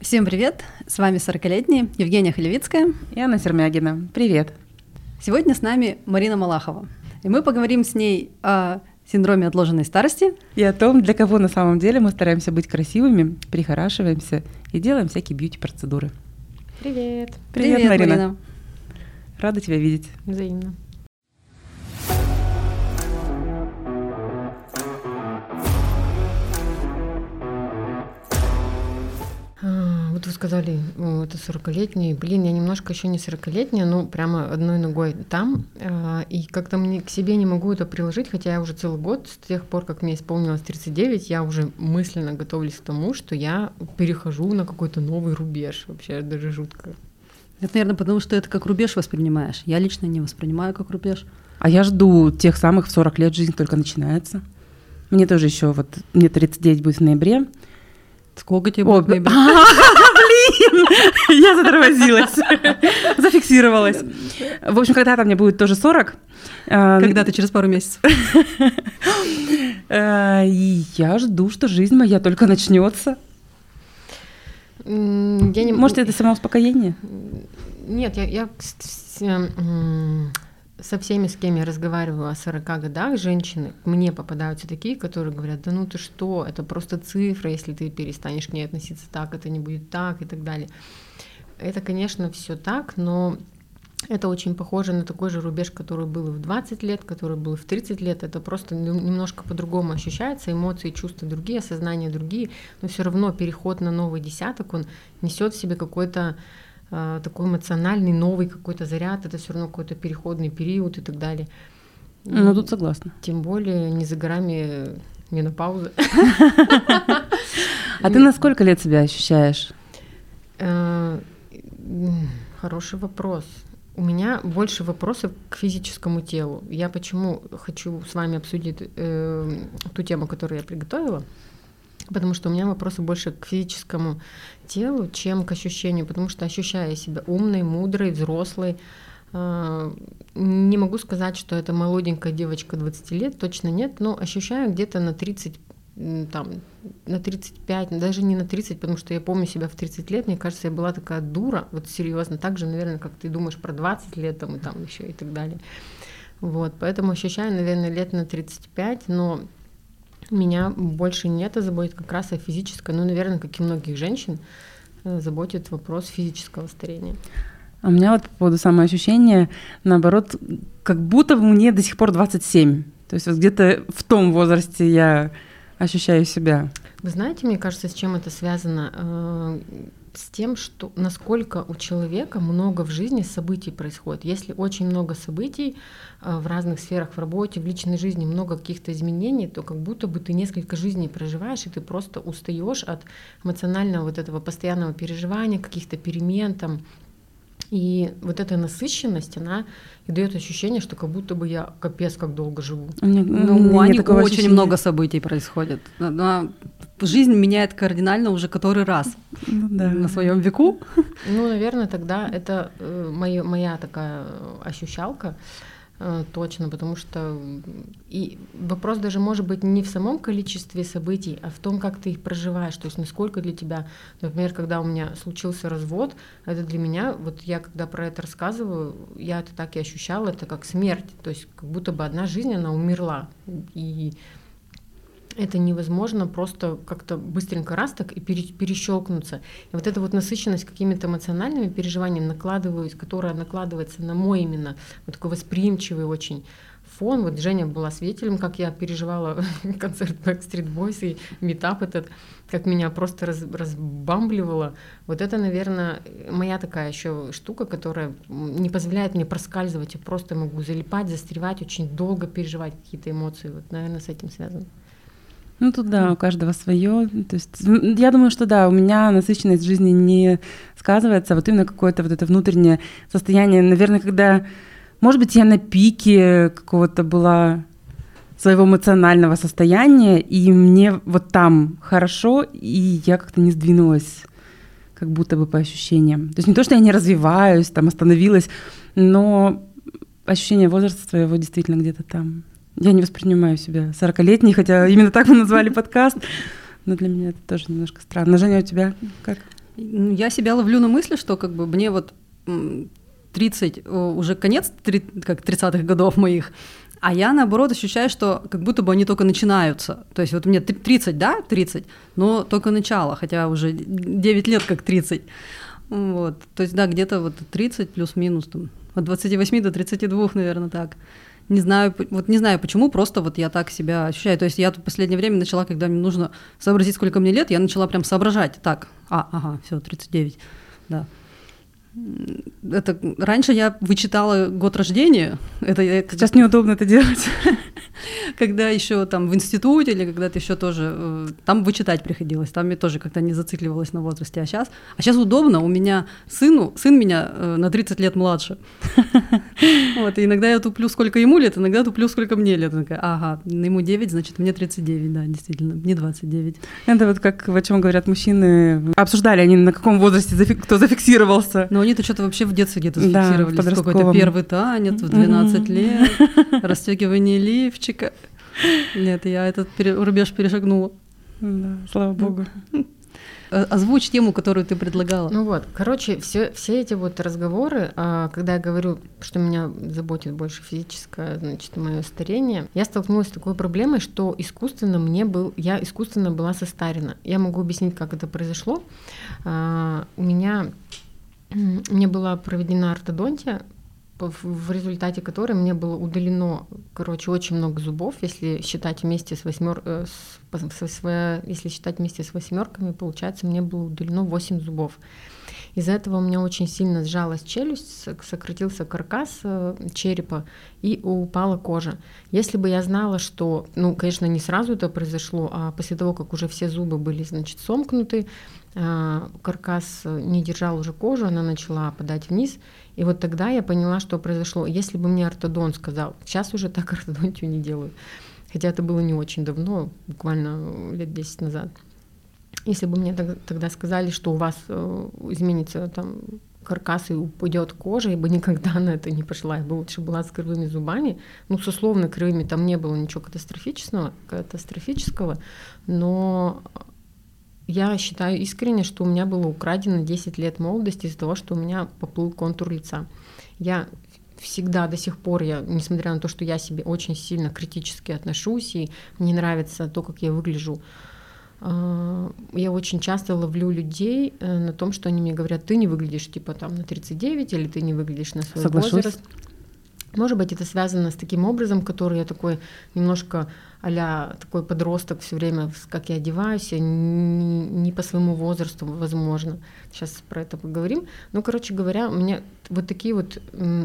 Всем привет! С вами 40-летняя Евгения Халевицкая и Анна Сермягина. Привет! Сегодня с нами Марина Малахова. И мы поговорим с ней о синдроме отложенной старости. И о том, для кого на самом деле мы стараемся быть красивыми, прихорашиваемся и делаем всякие бьюти-процедуры. Привет! Привет, Привет Марина. Марина! Рада тебя видеть. Взаимно. Вы сказали, это 40-летний. Блин, я немножко еще не 40-летняя, но прямо одной ногой там. А, и как-то мне к себе не могу это приложить, хотя я уже целый год, с тех пор, как мне исполнилось 39, я уже мысленно готовлюсь к тому, что я перехожу на какой-то новый рубеж. Вообще даже жутко. Это, наверное, потому что это как рубеж воспринимаешь. Я лично не воспринимаю как рубеж. А я жду тех самых в 40 лет жизнь только начинается. Мне тоже еще вот, мне 39 будет в ноябре. Сколько тебе ноябре? Блин, я затормозилась, зафиксировалась. В общем, когда-то мне будет тоже 40. А, Когда-то через пару месяцев. И я жду, что жизнь моя только начнется. Я не... Может, это самоуспокоение? Нет, я, я со всеми, с кем я разговариваю о 40 годах, женщины, мне попадаются такие, которые говорят, да ну ты что, это просто цифра, если ты перестанешь к ней относиться так, это не будет так и так далее. Это, конечно, все так, но это очень похоже на такой же рубеж, который был в 20 лет, который был в 30 лет. Это просто немножко по-другому ощущается, эмоции, чувства другие, осознания другие, но все равно переход на новый десяток, он несет в себе какой-то такой эмоциональный новый какой-то заряд, это все равно какой-то переходный период и так далее. Ну, тут согласна. Тем более не за горами менопауза. А ты на сколько лет себя ощущаешь? Э, хороший вопрос. У меня больше вопросов к физическому телу. Я почему хочу с вами обсудить э, ту тему, которую я приготовила потому что у меня вопросы больше к физическому телу, чем к ощущению, потому что ощущая себя умной, мудрой, взрослой, а, не могу сказать, что это молоденькая девочка 20 лет, точно нет, но ощущаю где-то на 30 там, на 35, даже не на 30, потому что я помню себя в 30 лет, мне кажется, я была такая дура, вот серьезно, так же, наверное, как ты думаешь про 20 лет там, и там еще и так далее. Вот, поэтому ощущаю, наверное, лет на 35, но меня больше не это заботит как раз о физической, ну, наверное, как и многих женщин, э, заботит вопрос физического старения. А у меня вот по поводу самоощущения, наоборот, как будто мне до сих пор 27. То есть вот где-то в том возрасте я ощущаю себя. Вы знаете, мне кажется, с чем это связано? С тем, что насколько у человека много в жизни событий происходит. Если очень много событий э, в разных сферах, в работе, в личной жизни, много каких-то изменений, то как будто бы ты несколько жизней проживаешь, и ты просто устаешь от эмоционального вот этого постоянного переживания, каких-то перемен, там, и вот эта насыщенность, она и дает ощущение, что как будто бы я капец как долго живу. Мне, ну, у Ани очень ощущения. много событий происходит. Она, жизнь меняет кардинально уже который раз ну, да. на своем веку. Ну, наверное, тогда это э, моя, моя такая ощущалка. Э, точно, потому что и вопрос даже может быть не в самом количестве событий, а в том, как ты их проживаешь, то есть насколько для тебя, например, когда у меня случился развод, это для меня, вот я когда про это рассказываю, я это так и ощущала, это как смерть, то есть как будто бы одна жизнь, она умерла, и это невозможно просто как-то быстренько раз так и перещелкнуться. И вот эта вот насыщенность какими-то эмоциональными переживаниями, накладываюсь, которая накладывается на мой именно вот такой восприимчивый очень фон. Вот Женя была свидетелем, как я переживала концерт Backstreet Boys и метап этот, как меня просто раз, разбамбливало. Вот это, наверное, моя такая еще штука, которая не позволяет мне проскальзывать. Я просто могу залипать, застревать, очень долго переживать какие-то эмоции. Вот, наверное, с этим связано. Ну тут да, у каждого свое. То есть я думаю, что да, у меня насыщенность жизни не сказывается, а вот именно какое-то вот это внутреннее состояние, наверное, когда, может быть, я на пике какого-то была своего эмоционального состояния, и мне вот там хорошо, и я как-то не сдвинулась, как будто бы по ощущениям. То есть не то, что я не развиваюсь, там остановилась, но ощущение возраста своего действительно где-то там. Я не воспринимаю себя 40-летней, хотя именно так мы назвали подкаст. Но для меня это тоже немножко странно. Женя, у тебя как? Я себя ловлю на мысли, что как бы мне вот 30, уже конец как 30-х годов моих, а я, наоборот, ощущаю, что как будто бы они только начинаются. То есть вот мне 30, да, 30, но только начало, хотя уже 9 лет как 30. Вот. То есть, да, где-то вот 30 плюс-минус, там, от 28 до 32, наверное, так. Не знаю, вот не знаю почему, просто вот я так себя ощущаю. То есть я тут в последнее время начала, когда мне нужно сообразить, сколько мне лет, я начала прям соображать. Так, а, ага, все, 39, да это раньше я вычитала год рождения. Это я, Сейчас неудобно это делать. Когда еще там в институте или когда-то еще тоже э, там вычитать приходилось, там я тоже как-то не зацикливалась на возрасте, а сейчас, а сейчас удобно. У меня сыну сын меня э, на 30 лет младше. Вот и иногда я туплю сколько ему лет, иногда туплю сколько мне лет. Такая, ага, ему 9, значит мне 39, да, действительно, мне 29. Это вот как о чем говорят мужчины. Обсуждали они на каком возрасте кто зафиксировался. Но они-то что-то вообще в детстве где-то зафиксировались. Да, Какой-то первый танец в 12 лет, расстегивание лифчика. Нет, я этот рубеж перешагнула. Да, слава богу. Э, озвучь тему, которую ты предлагала. Ну вот, короче, все, все эти вот разговоры, а, когда я говорю, что меня заботит больше физическое, значит, мое старение, я столкнулась с такой проблемой, что искусственно мне был, я искусственно была состарена. Я могу объяснить, как это произошло. А, у меня мне была проведена ортодонтия, в результате которой мне было удалено, короче, очень много зубов, если считать вместе с восьмер, э, с, с, если считать вместе с восьмерками, получается, мне было удалено 8 зубов. Из-за этого у меня очень сильно сжалась челюсть, сократился каркас э, черепа и упала кожа. Если бы я знала, что, ну, конечно, не сразу это произошло, а после того, как уже все зубы были, значит, сомкнуты, каркас не держал уже кожу, она начала опадать вниз. И вот тогда я поняла, что произошло. Если бы мне ортодон сказал, сейчас уже так ортодонтию не делают, хотя это было не очень давно, буквально лет 10 назад. Если бы мне тогда сказали, что у вас э, изменится там каркас и упадет кожа, я бы никогда на это не пошла. Я бы лучше была с кривыми зубами. Ну, с условно кривыми там не было ничего катастрофического, катастрофического, но я считаю искренне, что у меня было украдено 10 лет молодости из-за того, что у меня поплыл контур лица. Я всегда до сих пор, я, несмотря на то, что я себе очень сильно критически отношусь, и мне нравится то, как я выгляжу, а, я очень часто ловлю людей э, на том, что они мне говорят, ты не выглядишь типа там на 39, или ты не выглядишь на свой Соглашусь. возраст. Может быть, это связано с таким образом, который я такой немножко а такой подросток все время, как я одеваюсь, я не, не по своему возрасту, возможно. Сейчас про это поговорим. Ну, короче говоря, у меня вот такие вот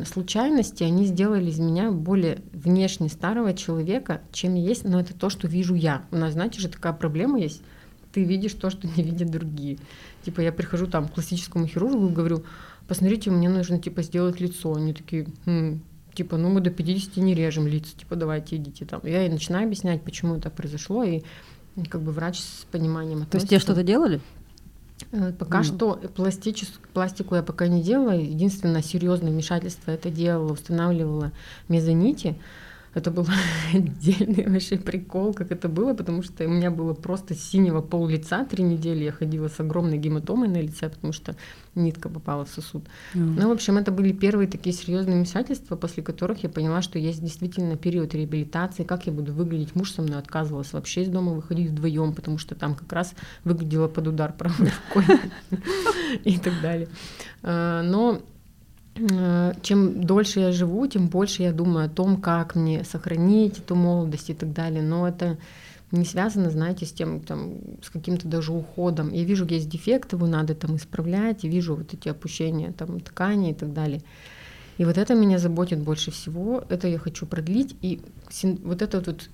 случайности, они сделали из меня более внешне старого человека, чем есть, но это то, что вижу я. У нас, знаете же, такая проблема есть. Ты видишь то, что не видят другие. Типа я прихожу там к классическому хирургу и говорю, посмотрите, мне нужно типа сделать лицо. Они такие, хм, типа, ну мы до 50 не режем лица, типа, давайте идите там. Я и начинаю объяснять, почему это произошло, и как бы врач с пониманием относится. То есть тебе что-то делали? Э, пока mm. что пластичес... пластику я пока не делала. Единственное серьезное вмешательство это делала, устанавливала мезонити. Это был отдельный вообще прикол, как это было, потому что у меня было просто синего пол лица три недели. Я ходила с огромной гематомой на лице, потому что нитка попала в сосуд. Mm. Ну, в общем, это были первые такие серьезные вмешательства, после которых я поняла, что есть действительно период реабилитации, как я буду выглядеть. Муж со мной отказывался вообще из дома выходить вдвоем, потому что там как раз выглядела под удар правой рукой и так далее. А, но чем дольше я живу, тем больше я думаю о том, как мне сохранить эту молодость и так далее. Но это не связано, знаете, с тем, там, с каким-то даже уходом. Я вижу, есть дефекты, его надо там исправлять, и вижу вот эти опущения там ткани и так далее. И вот это меня заботит больше всего, это я хочу продлить. И вот этот вот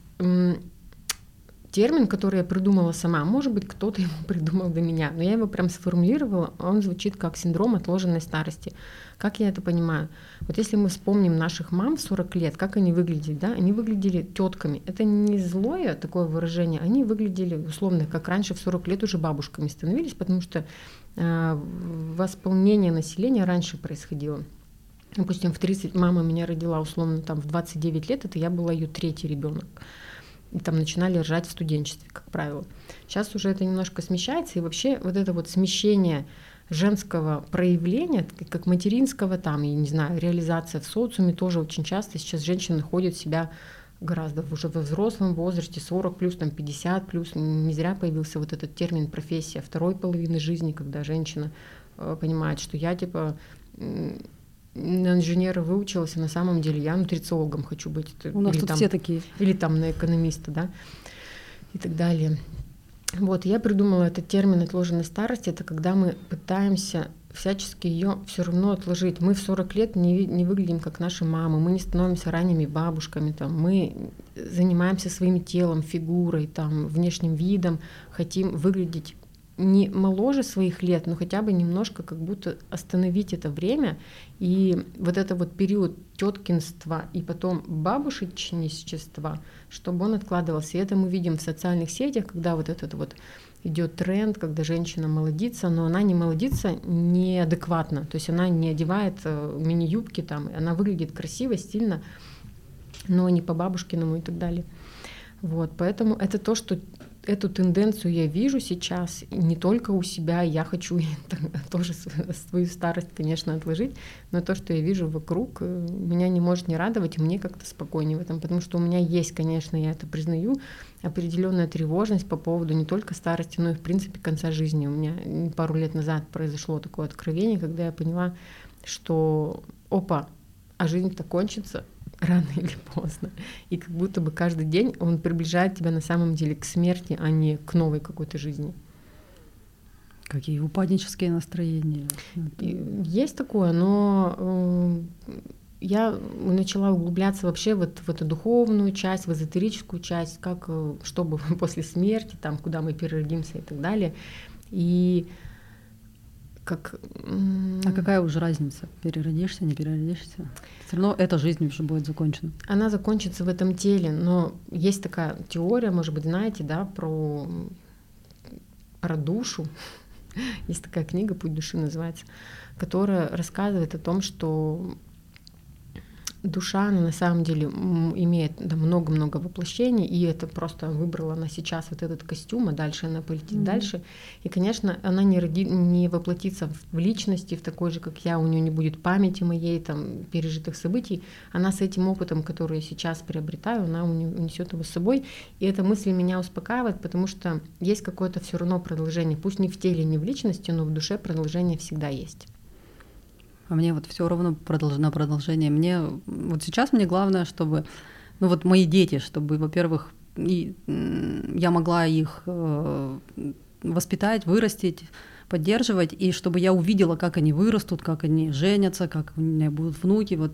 термин, который я придумала сама. Может быть, кто-то его придумал до меня, но я его прям сформулировала, он звучит как синдром отложенной старости. Как я это понимаю? Вот если мы вспомним наших мам в 40 лет, как они выглядели, да, они выглядели тетками. Это не злое такое выражение, они выглядели условно, как раньше в 40 лет уже бабушками становились, потому что э, восполнение населения раньше происходило. Допустим, в 30 мама меня родила условно там в 29 лет, это я была ее третий ребенок и там начинали ржать в студенчестве, как правило. Сейчас уже это немножко смещается, и вообще вот это вот смещение женского проявления, как материнского, там, я не знаю, реализация в социуме тоже очень часто сейчас женщины находят себя гораздо уже во взрослом возрасте, 40 плюс, там 50 плюс, не зря появился вот этот термин профессия второй половины жизни, когда женщина э, понимает, что я типа на инженера выучилась, а на самом деле я нутрициологом хочу быть. У нас или тут там, все такие. Или там на экономиста, да, и так далее. Вот, я придумала этот термин отложенной старости. Это когда мы пытаемся всячески ее все равно отложить. Мы в 40 лет не, не выглядим как наши мамы, мы не становимся ранними бабушками, там, мы занимаемся своим телом, фигурой, там, внешним видом, хотим выглядеть не моложе своих лет, но хотя бы немножко как будто остановить это время и вот это вот период теткинства и потом бабушечничества, чтобы он откладывался. И это мы видим в социальных сетях, когда вот этот вот идет тренд, когда женщина молодится, но она не молодится неадекватно, то есть она не одевает э, мини-юбки там, она выглядит красиво, стильно, но не по бабушкиному и так далее. Вот, поэтому это то, что эту тенденцию я вижу сейчас не только у себя, я хочу тоже свою старость, конечно, отложить, но то, что я вижу вокруг, э, меня не может не радовать, и мне как-то спокойнее в этом, потому что у меня есть, конечно, я это признаю, определенная тревожность по поводу не только старости, но и, в принципе, конца жизни. У меня пару лет назад произошло такое откровение, когда я поняла, что опа, а жизнь-то кончится, рано или поздно. И как будто бы каждый день он приближает тебя на самом деле к смерти, а не к новой какой-то жизни. Какие упаднические настроения. Есть такое, но э, я начала углубляться вообще вот в эту духовную часть, в эзотерическую часть, как, э, чтобы после смерти, там, куда мы переродимся и так далее. И как... А какая уже разница? Переродишься, не переродишься? Все равно эта жизнь уже будет закончена. Она закончится в этом теле, но есть такая теория, может быть, знаете, да, про, про душу. Есть такая книга «Путь души» называется, которая рассказывает о том, что душа, она на самом деле имеет много-много воплощений, и это просто выбрала она сейчас вот этот костюм, а дальше она полетит mm-hmm. дальше. И, конечно, она не, роди, не воплотится в личности, в такой же, как я, у нее не будет памяти моей, там, пережитых событий. Она с этим опытом, который я сейчас приобретаю, она унесет его с собой. И эта мысль меня успокаивает, потому что есть какое-то все равно продолжение, пусть не в теле, не в личности, но в душе продолжение всегда есть а мне вот все равно продолж... продолжение. Мне вот сейчас мне главное, чтобы, ну вот мои дети, чтобы, во-первых, и, я могла их э, воспитать, вырастить, поддерживать, и чтобы я увидела, как они вырастут, как они женятся, как у меня будут внуки, вот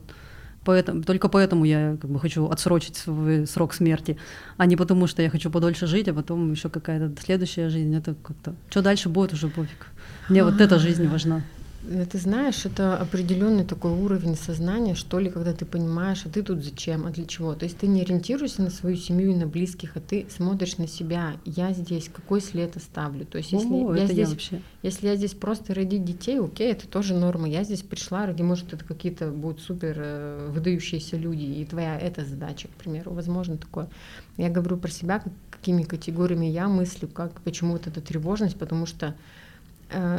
поэтому, только поэтому я как бы хочу отсрочить свой срок смерти, а не потому, что я хочу подольше жить, а потом еще какая-то следующая жизнь, это как-то, что дальше будет, уже пофиг. Мне вот эта жизнь важна. Э, ты знаешь, это определенный такой уровень сознания, что ли, когда ты понимаешь, а ты тут зачем, а для чего. То есть ты не ориентируешься на свою семью и на близких, а ты смотришь на себя. Я здесь, какой след оставлю. То есть если О, я здесь, я вообще. если я здесь просто родить детей, окей, это тоже норма. Я здесь пришла ради, может, это какие-то будут супер э, выдающиеся люди, и твоя эта задача, к примеру, возможно такое. Я говорю про себя, какими категориями я мыслю, как почему вот эта тревожность, потому что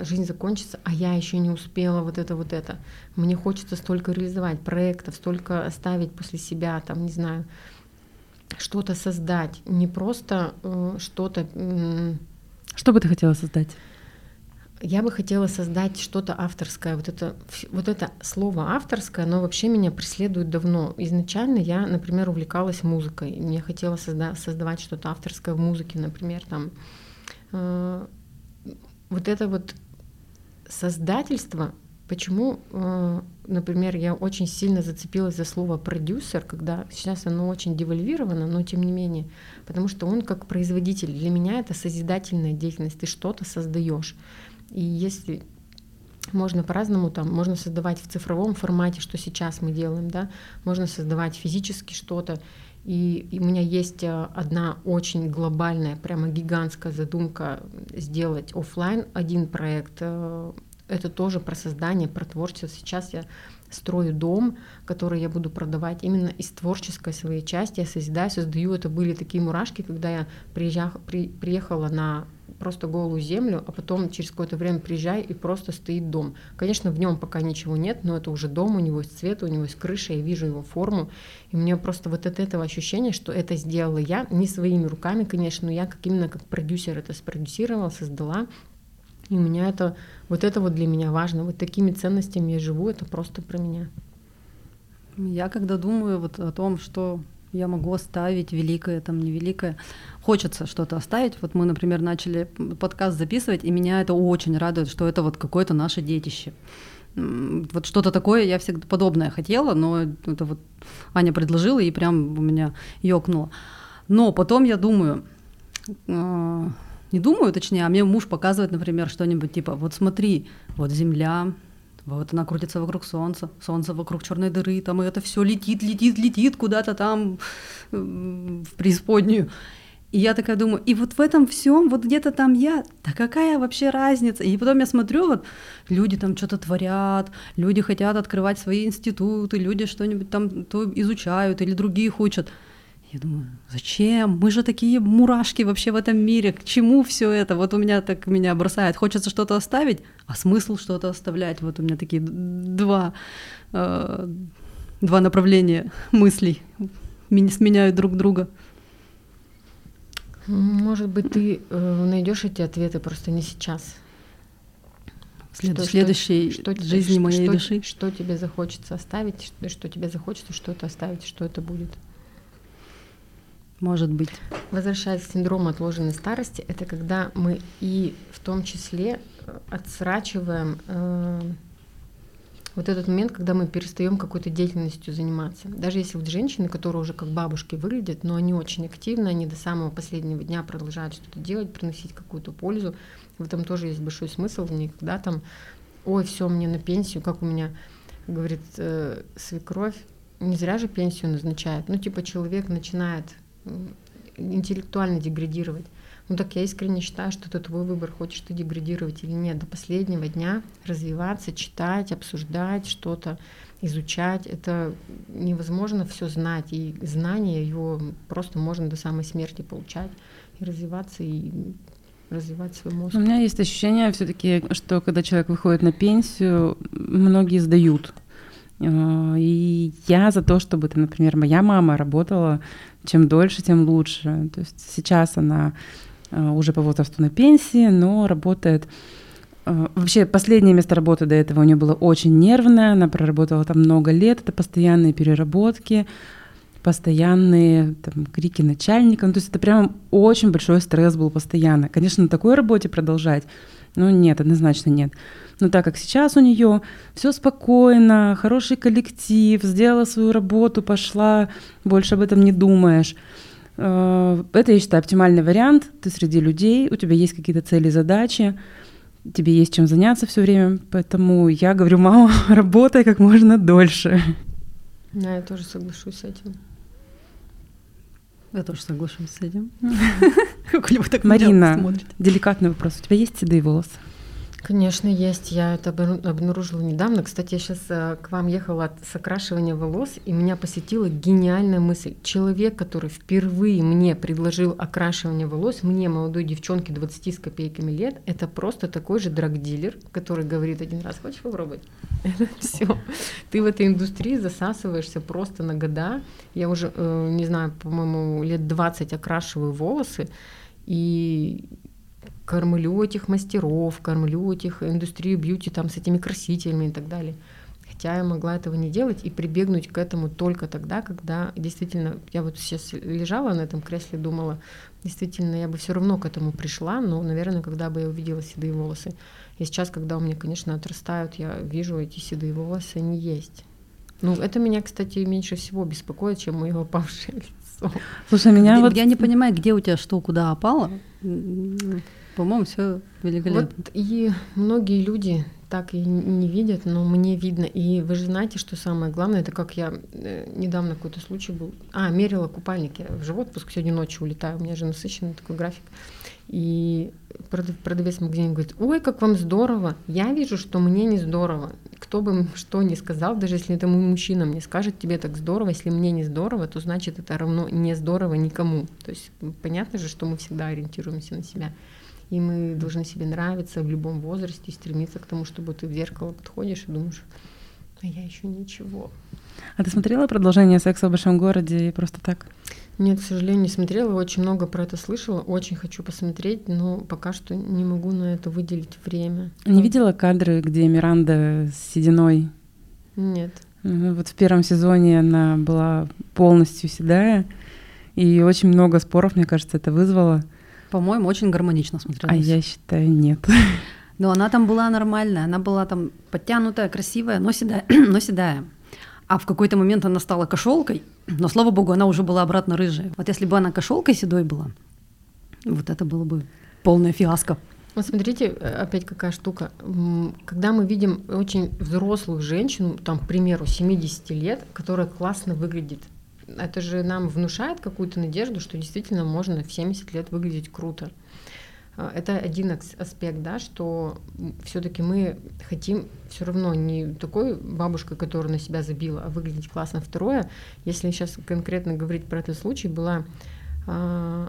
жизнь закончится, а я еще не успела вот это, вот это. Мне хочется столько реализовать проектов, столько оставить после себя, там, не знаю, что-то создать, не просто э, что-то. Э, что бы ты хотела создать? Я бы хотела создать что-то авторское. Вот это, вот это слово авторское, оно вообще меня преследует давно. Изначально я, например, увлекалась музыкой. Мне хотелось созда- создавать что-то авторское в музыке, например, там э, вот это вот создательство, почему, э, например, я очень сильно зацепилась за слово продюсер, когда сейчас оно очень девальвировано, но тем не менее, потому что он как производитель, для меня это созидательная деятельность, ты что-то создаешь. И если можно по-разному там, можно создавать в цифровом формате, что сейчас мы делаем, да, можно создавать физически что-то, и, у меня есть э, одна очень глобальная, прямо гигантская задумка сделать офлайн один проект, э, это тоже про создание, про творчество. Сейчас я строю дом, который я буду продавать именно из творческой своей части. Я созидаю, создаю. Это были такие мурашки, когда я приезжала, при, приехала на просто голую землю, а потом через какое-то время приезжаю и просто стоит дом. Конечно, в нем пока ничего нет, но это уже дом, у него есть цвет, у него есть крыша, я вижу его форму, и мне просто вот от этого ощущения, что это сделала я, не своими руками, конечно, но я как именно как продюсер это спродюсировала, создала, и у меня это, вот это вот для меня важно, вот такими ценностями я живу, это просто про меня. Я когда думаю вот о том, что я могу оставить великое, там невеликое. Хочется что-то оставить. Вот мы, например, начали подкаст записывать, и меня это очень радует, что это вот какое-то наше детище. Вот что-то такое я всегда подобное хотела, но это вот Аня предложила, и прям у меня ёкнуло. Но потом я думаю, а, не думаю, точнее, а мне муж показывает, например, что-нибудь типа, вот смотри, вот земля, вот она крутится вокруг Солнца, Солнце вокруг черной дыры, там и это все летит, летит, летит куда-то там в преисподнюю. И я такая думаю, и вот в этом всем, вот где-то там я, да какая вообще разница? И потом я смотрю, вот люди там что-то творят, люди хотят открывать свои институты, люди что-нибудь там то изучают или других учат. Я думаю, зачем? Мы же такие мурашки вообще в этом мире. К чему все это? Вот у меня так меня бросает. Хочется что-то оставить, а смысл что-то оставлять? Вот у меня такие два, э, два направления мыслей сменяют друг друга. Может быть, ты э, найдешь эти ответы просто не сейчас. След, что, следующей что, что, жизни что, моей что, души. Что тебе захочется оставить, что, что тебе захочется что-то оставить, что это будет. Может быть. Возвращаясь к синдрому отложенной старости, это когда мы и в том числе э, отсрачиваем э, вот этот момент, когда мы перестаем какой-то деятельностью заниматься. Даже если вот женщины, которые уже как бабушки выглядят, но они очень активны, они до самого последнего дня продолжают что-то делать, приносить какую-то пользу. В этом тоже есть большой смысл, никогда там, ой, все, мне на пенсию, как у меня говорит э, свекровь, не зря же пенсию назначают. Ну, типа человек начинает интеллектуально деградировать. Ну так я искренне считаю, что это твой выбор, хочешь ты деградировать или нет. До последнего дня развиваться, читать, обсуждать что-то, изучать. Это невозможно все знать. И знание его просто можно до самой смерти получать и развиваться, и развивать свой мозг. У меня есть ощущение все-таки, что когда человек выходит на пенсию, многие сдают. А, и я за то, чтобы, например, моя мама работала чем дольше, тем лучше. То есть сейчас она а, уже по возрасту на пенсии, но работает а, Вообще, последнее место работы до этого у нее было очень нервное, она проработала там много лет, это постоянные переработки, постоянные там, крики начальника, ну, то есть это прям очень большой стресс был постоянно. Конечно, на такой работе продолжать, ну нет, однозначно нет. Но так как сейчас у нее все спокойно, хороший коллектив, сделала свою работу, пошла, больше об этом не думаешь. Э, это, я считаю, оптимальный вариант. Ты среди людей, у тебя есть какие-то цели, задачи, тебе есть чем заняться все время. Поэтому я говорю, мама, работай как можно дольше. Да, я тоже соглашусь с этим. Я тоже соглашусь с этим. Марина, деликатный вопрос. У тебя есть седые волосы? Конечно, есть. Я это обнаружила недавно. Кстати, я сейчас э, к вам ехала от сокрашивания волос, и меня посетила гениальная мысль. Человек, который впервые мне предложил окрашивание волос, мне, молодой девчонке 20 с копейками лет, это просто такой же драгдилер, который говорит один раз, хочешь попробовать? Это все. Ты в этой индустрии засасываешься просто на года. Я уже, э, не знаю, по-моему, лет 20 окрашиваю волосы, и кормлю этих мастеров, кормлю этих индустрию бьюти там с этими красителями и так далее. Хотя я могла этого не делать и прибегнуть к этому только тогда, когда действительно я вот сейчас лежала на этом кресле, думала, действительно, я бы все равно к этому пришла, но, наверное, когда бы я увидела седые волосы. И сейчас, когда у меня, конечно, отрастают, я вижу эти седые волосы, они есть. Ну, это меня, кстати, меньше всего беспокоит, чем мое опавшее лицо. Слушай, меня вот... Я не понимаю, где у тебя что, куда опало. По-моему, все великолепно. Вот и многие люди так и не видят, но мне видно. И вы же знаете, что самое главное, это как я э, недавно какой-то случай был. А, мерила купальники. В живот отпуск сегодня ночью улетаю. У меня же насыщенный такой график. И продавец магазина говорит, ой, как вам здорово. Я вижу, что мне не здорово. Кто бы что ни сказал, даже если это мой мужчина мне скажет, тебе так здорово, если мне не здорово, то значит это равно не здорово никому. То есть понятно же, что мы всегда ориентируемся на себя. И мы должны себе нравиться в любом возрасте, стремиться к тому, чтобы ты в зеркало подходишь и думаешь, а я еще ничего. А ты смотрела продолжение секса в большом городе и просто так? Нет, к сожалению, не смотрела. Очень много про это слышала. Очень хочу посмотреть, но пока что не могу на это выделить время. Не видела кадры, где Миранда с сединой? Нет. Вот в первом сезоне она была полностью седая, и очень много споров, мне кажется, это вызвало. По-моему, очень гармонично смотрелась. А я считаю, нет. Но она там была нормальная, она была там подтянутая, красивая, но седая. но седая. А в какой-то момент она стала кошелкой, но, слава богу, она уже была обратно рыжая. Вот если бы она кошелкой седой была, вот это было бы полная фиаско. Вот смотрите, опять какая штука. Когда мы видим очень взрослых женщин, там, к примеру, 70 лет, которая классно выглядит, это же нам внушает какую-то надежду, что действительно можно в 70 лет выглядеть круто. А, это один аспект, да, что все-таки мы хотим все равно не такой бабушкой, которая на себя забила, а выглядеть классно. Второе, если сейчас конкретно говорить про этот случай, была э,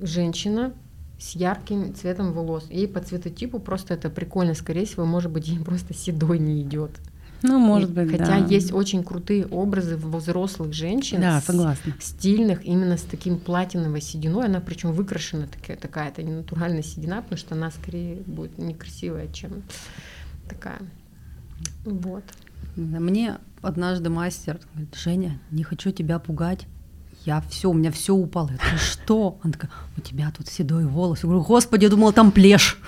женщина с ярким цветом волос. Ей по цветотипу просто это прикольно, скорее всего, может быть, ей просто седой не идет. Ну, может быть, Хотя да. есть очень крутые образы взрослых женщин, да, согласна. стильных, именно с таким платиновой сединой. Она причем выкрашена такая, такая это не натуральная седина, потому что она скорее будет некрасивая, чем такая. Вот. Мне однажды мастер говорит, Женя, не хочу тебя пугать. Я все, у меня все упало. Я говорю, что? Она такая, у тебя тут седой волос. Я говорю, господи, я думала, там плешь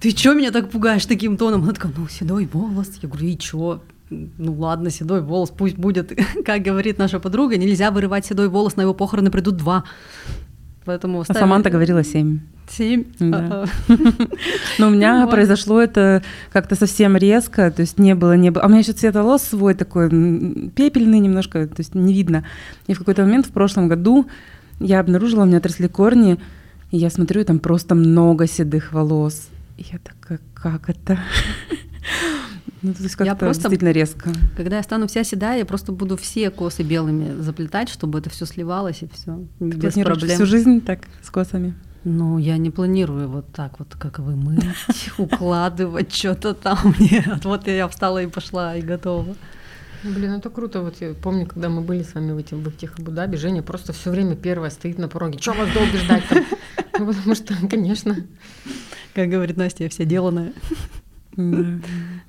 ты что меня так пугаешь таким тоном? Она такая, ну, седой волос. Я говорю, и чё? Ну ладно, седой волос, пусть будет. Как говорит наша подруга, нельзя вырывать седой волос, на его похороны придут два. Поэтому а Саманта говорила семь. Семь? Да. Но у меня вот. произошло это как-то совсем резко, то есть не было, не было. А у меня еще цвет волос свой такой пепельный немножко, то есть не видно. И в какой-то момент в прошлом году я обнаружила, у меня отросли корни, и я смотрю, там просто много седых волос. И я такая, как это? Ну, то есть как-то я просто, действительно резко. Когда я стану вся седая, я просто буду все косы белыми заплетать, чтобы это все сливалось и все без проблем. всю жизнь так с косами? Ну, я не планирую вот так вот, как вы, мыть, укладывать что-то там. Нет, вот я встала и пошла, и готова. Блин, это круто. Вот я помню, когда мы были с вами в, этим, в этих Абу-Даби, Женя просто все время первая стоит на пороге. Че вас долго ждать там? Ну, потому что, конечно, как говорит Настя, я вся деланная.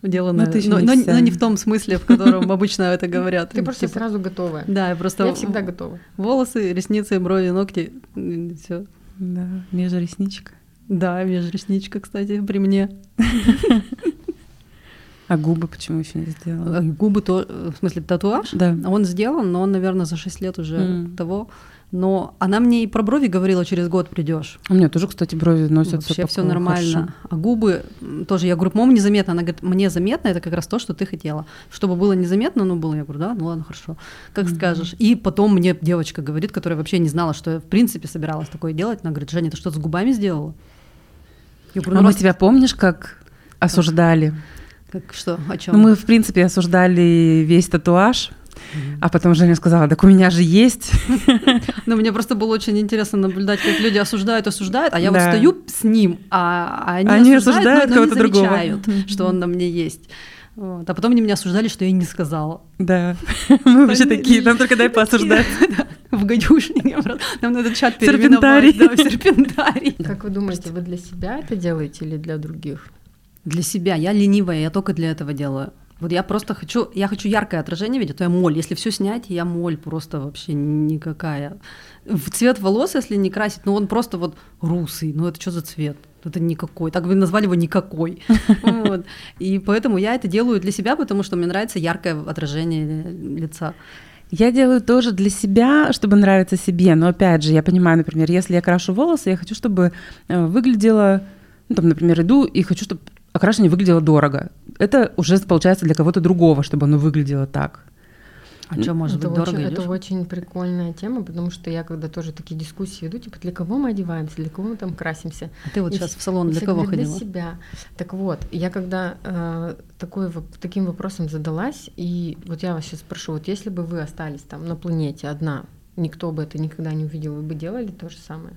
Деланная. Но, но, но, но не в том смысле, в котором обычно это говорят. Ты просто типа, сразу готовая. Да, я просто. Я всегда готова. Волосы, ресницы, брови, ногти, все. Да, межресничка. Да, межресничка, кстати, при мне. А губы почему еще не сделала? Губы то, в смысле татуаж? Да. Он сделан, но он, наверное, за 6 лет уже mm. того. Но она мне и про брови говорила, через год придешь. У меня тоже, кстати, брови носятся. Вообще все нормально. Хорошо. А губы тоже, я говорю, по-моему, незаметно. Она говорит, мне заметно, это как раз то, что ты хотела. Чтобы было незаметно, ну было. Я говорю, да, ну ладно, хорошо. Как mm-hmm. скажешь. И потом мне девочка говорит, которая вообще не знала, что я в принципе собиралась такое делать. Она говорит, Женя, ты что-то с губами сделала? Я говорю, ну, а мы раз... тебя помнишь, как осуждали? Как что? О чем? Ну, мы, в принципе, осуждали весь татуаж а потом Женя сказала, так у меня же есть. Ну, мне просто было очень интересно наблюдать, как люди осуждают, осуждают, а я вот стою с ним, а они, они осуждают, но, но не замечают, что он на мне есть. Вот. А потом они меня осуждали, что я не сказала. Да. Мы вообще такие, нам только дай поосуждать. В гадюшнике. Нам надо чат переименовать. Да, в серпентарий. Как вы думаете, вы для себя это делаете или для других? Для себя. Я ленивая, я только для этого делаю. Вот я просто хочу, я хочу яркое отражение видеть, то я моль. Если все снять, я моль просто вообще никакая. В цвет волос, если не красить, ну он просто вот русый, ну это что за цвет? Это никакой. Так вы назвали его никакой. Вот. И поэтому я это делаю для себя, потому что мне нравится яркое отражение лица. Я делаю тоже для себя, чтобы нравиться себе. Но опять же, я понимаю, например, если я крашу волосы, я хочу, чтобы э, выглядело, ну, там, например, иду и хочу, чтобы окрашивание выглядело дорого. Это уже получается для кого-то другого, чтобы оно выглядело так. А что может это быть дорого очень, Это очень прикольная тема, потому что я когда тоже такие дискуссии веду, типа, для кого мы одеваемся, для кого мы там красимся. А ты вот И сейчас в салон для кого ходила? Для себя. Так вот, я когда э, такой, таким вопросом задалась, и вот я вас сейчас спрошу, вот если бы вы остались там на планете одна, никто бы это никогда не увидел, вы бы делали то же самое?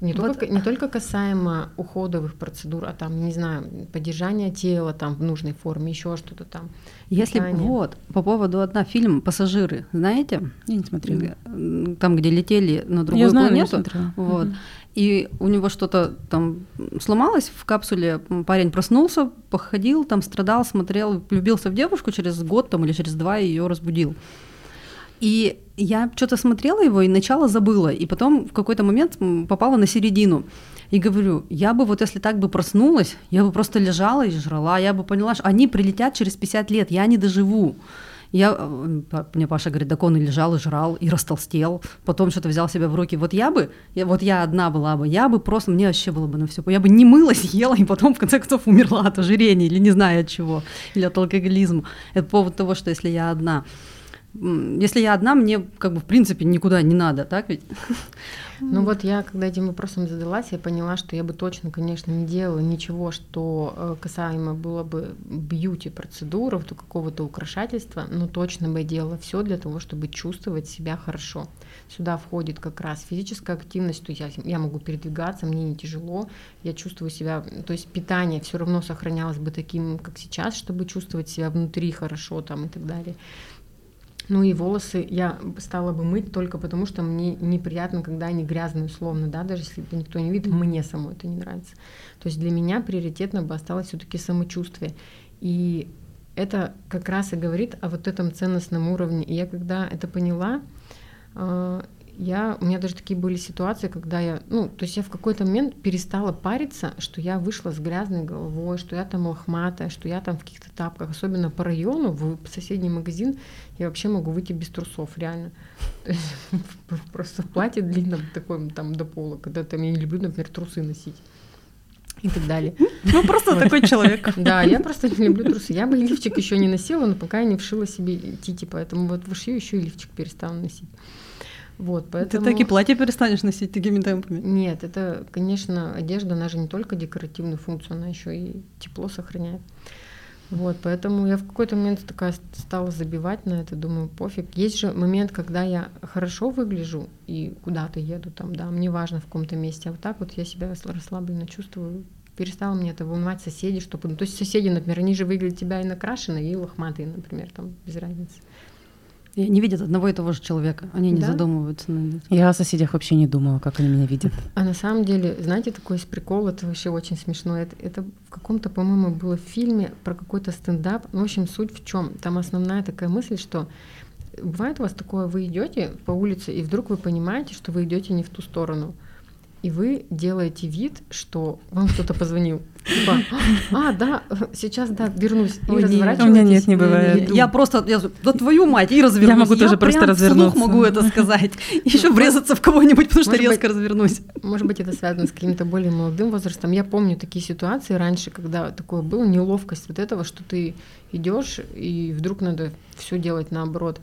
Не, Вот- только, не только касаемо уходовых процедур, а там, не знаю, поддержания тела там в нужной форме, еще что-то там. Если питание. вот по поводу одна фильм «Пассажиры», знаете, Я не смотрела. Там, где летели на другую Я знаю, планету, смотрела. вот, Мгм. и у него что-то там сломалось в капсуле, парень проснулся, походил, там страдал, смотрел, влюбился в девушку, через год там или через два ее разбудил. И я что-то смотрела его и начало забыла, и потом в какой-то момент попала на середину. И говорю, я бы вот если так бы проснулась, я бы просто лежала и жрала, я бы поняла, что они прилетят через 50 лет, я не доживу. Я, э, мне Паша говорит, так он и лежал, и жрал, и растолстел, потом что-то взял себя в руки. Вот я бы, я, вот я одна была бы, я бы просто, мне вообще было бы на все, я бы не мылась, ела, и потом в конце концов умерла от ожирения или не знаю от чего, или от алкоголизма. Это по поводу того, что если я одна. Если я одна, мне как бы в принципе никуда не надо, так ведь? Ну вот я, когда этим вопросом задалась, я поняла, что я бы точно, конечно, не делала ничего, что э, касаемо было бы бьюти-процедуров, то какого-то украшательства, но точно бы я делала все для того, чтобы чувствовать себя хорошо. Сюда входит как раз физическая активность, то я, я могу передвигаться, мне не тяжело, я чувствую себя, то есть питание все равно сохранялось бы таким, как сейчас, чтобы чувствовать себя внутри хорошо там и так далее. Ну и волосы я стала бы мыть только потому, что мне неприятно, когда они грязные, условно, да, даже если это никто не видит, мне самой это не нравится. То есть для меня приоритетно бы осталось все-таки самочувствие. И это как раз и говорит о вот этом ценностном уровне. И я когда это поняла, э, я, у меня даже такие были ситуации, когда я, ну, то есть я в какой-то момент перестала париться, что я вышла с грязной головой, что я там лохматая, что я там в каких-то тапках, особенно по району, в соседний магазин, я вообще могу выйти без трусов, реально. Просто в платье длинном, таком там до пола, когда там я не люблю, например, трусы носить и так далее. Ну просто такой человек. Да, я просто не люблю трусы. Я бы лифчик еще не носила, но пока я не вшила себе тити, поэтому вот вышью еще и лифчик перестала носить. Вот, Ты поэтому... так и платье перестанешь носить такими темпами. Нет, это, конечно, одежда, она же не только декоративную функцию, она еще и тепло сохраняет. Вот, поэтому я в какой-то момент такая стала забивать на это, думаю, пофиг. Есть же момент, когда я хорошо выгляжу и куда-то еду, там, да, мне важно в каком-то месте, а вот так вот я себя расслабленно чувствую, перестало мне это волновать соседи, чтобы... ну, То есть соседи, например, они же выглядят тебя и накрашенные, и лохматые, например, там, без разницы. Не видят одного и того же человека. Они не Да? задумываются над этим. Я о соседях вообще не думала, как они меня видят. А на самом деле, знаете, такой есть прикол, это вообще очень смешно. Это, это в каком-то, по-моему, было в фильме про какой-то стендап. Ну, в общем, суть в чем? Там основная такая мысль, что бывает у вас такое, вы идете по улице, и вдруг вы понимаете, что вы идете не в ту сторону. И вы делаете вид, что вам кто-то позвонил. Типа, а, да, сейчас, да, вернусь. И Ой, разворачиваетесь. У меня нет, не бывает. Я просто, я, да твою мать, и развернусь. Я могу тоже просто прям вслух развернуться. могу это сказать. Еще врезаться в кого-нибудь, потому что резко развернусь. Может быть, это связано с каким-то более молодым возрастом. Я помню такие ситуации раньше, когда такое было, неловкость вот этого, что ты идешь и вдруг надо все делать наоборот.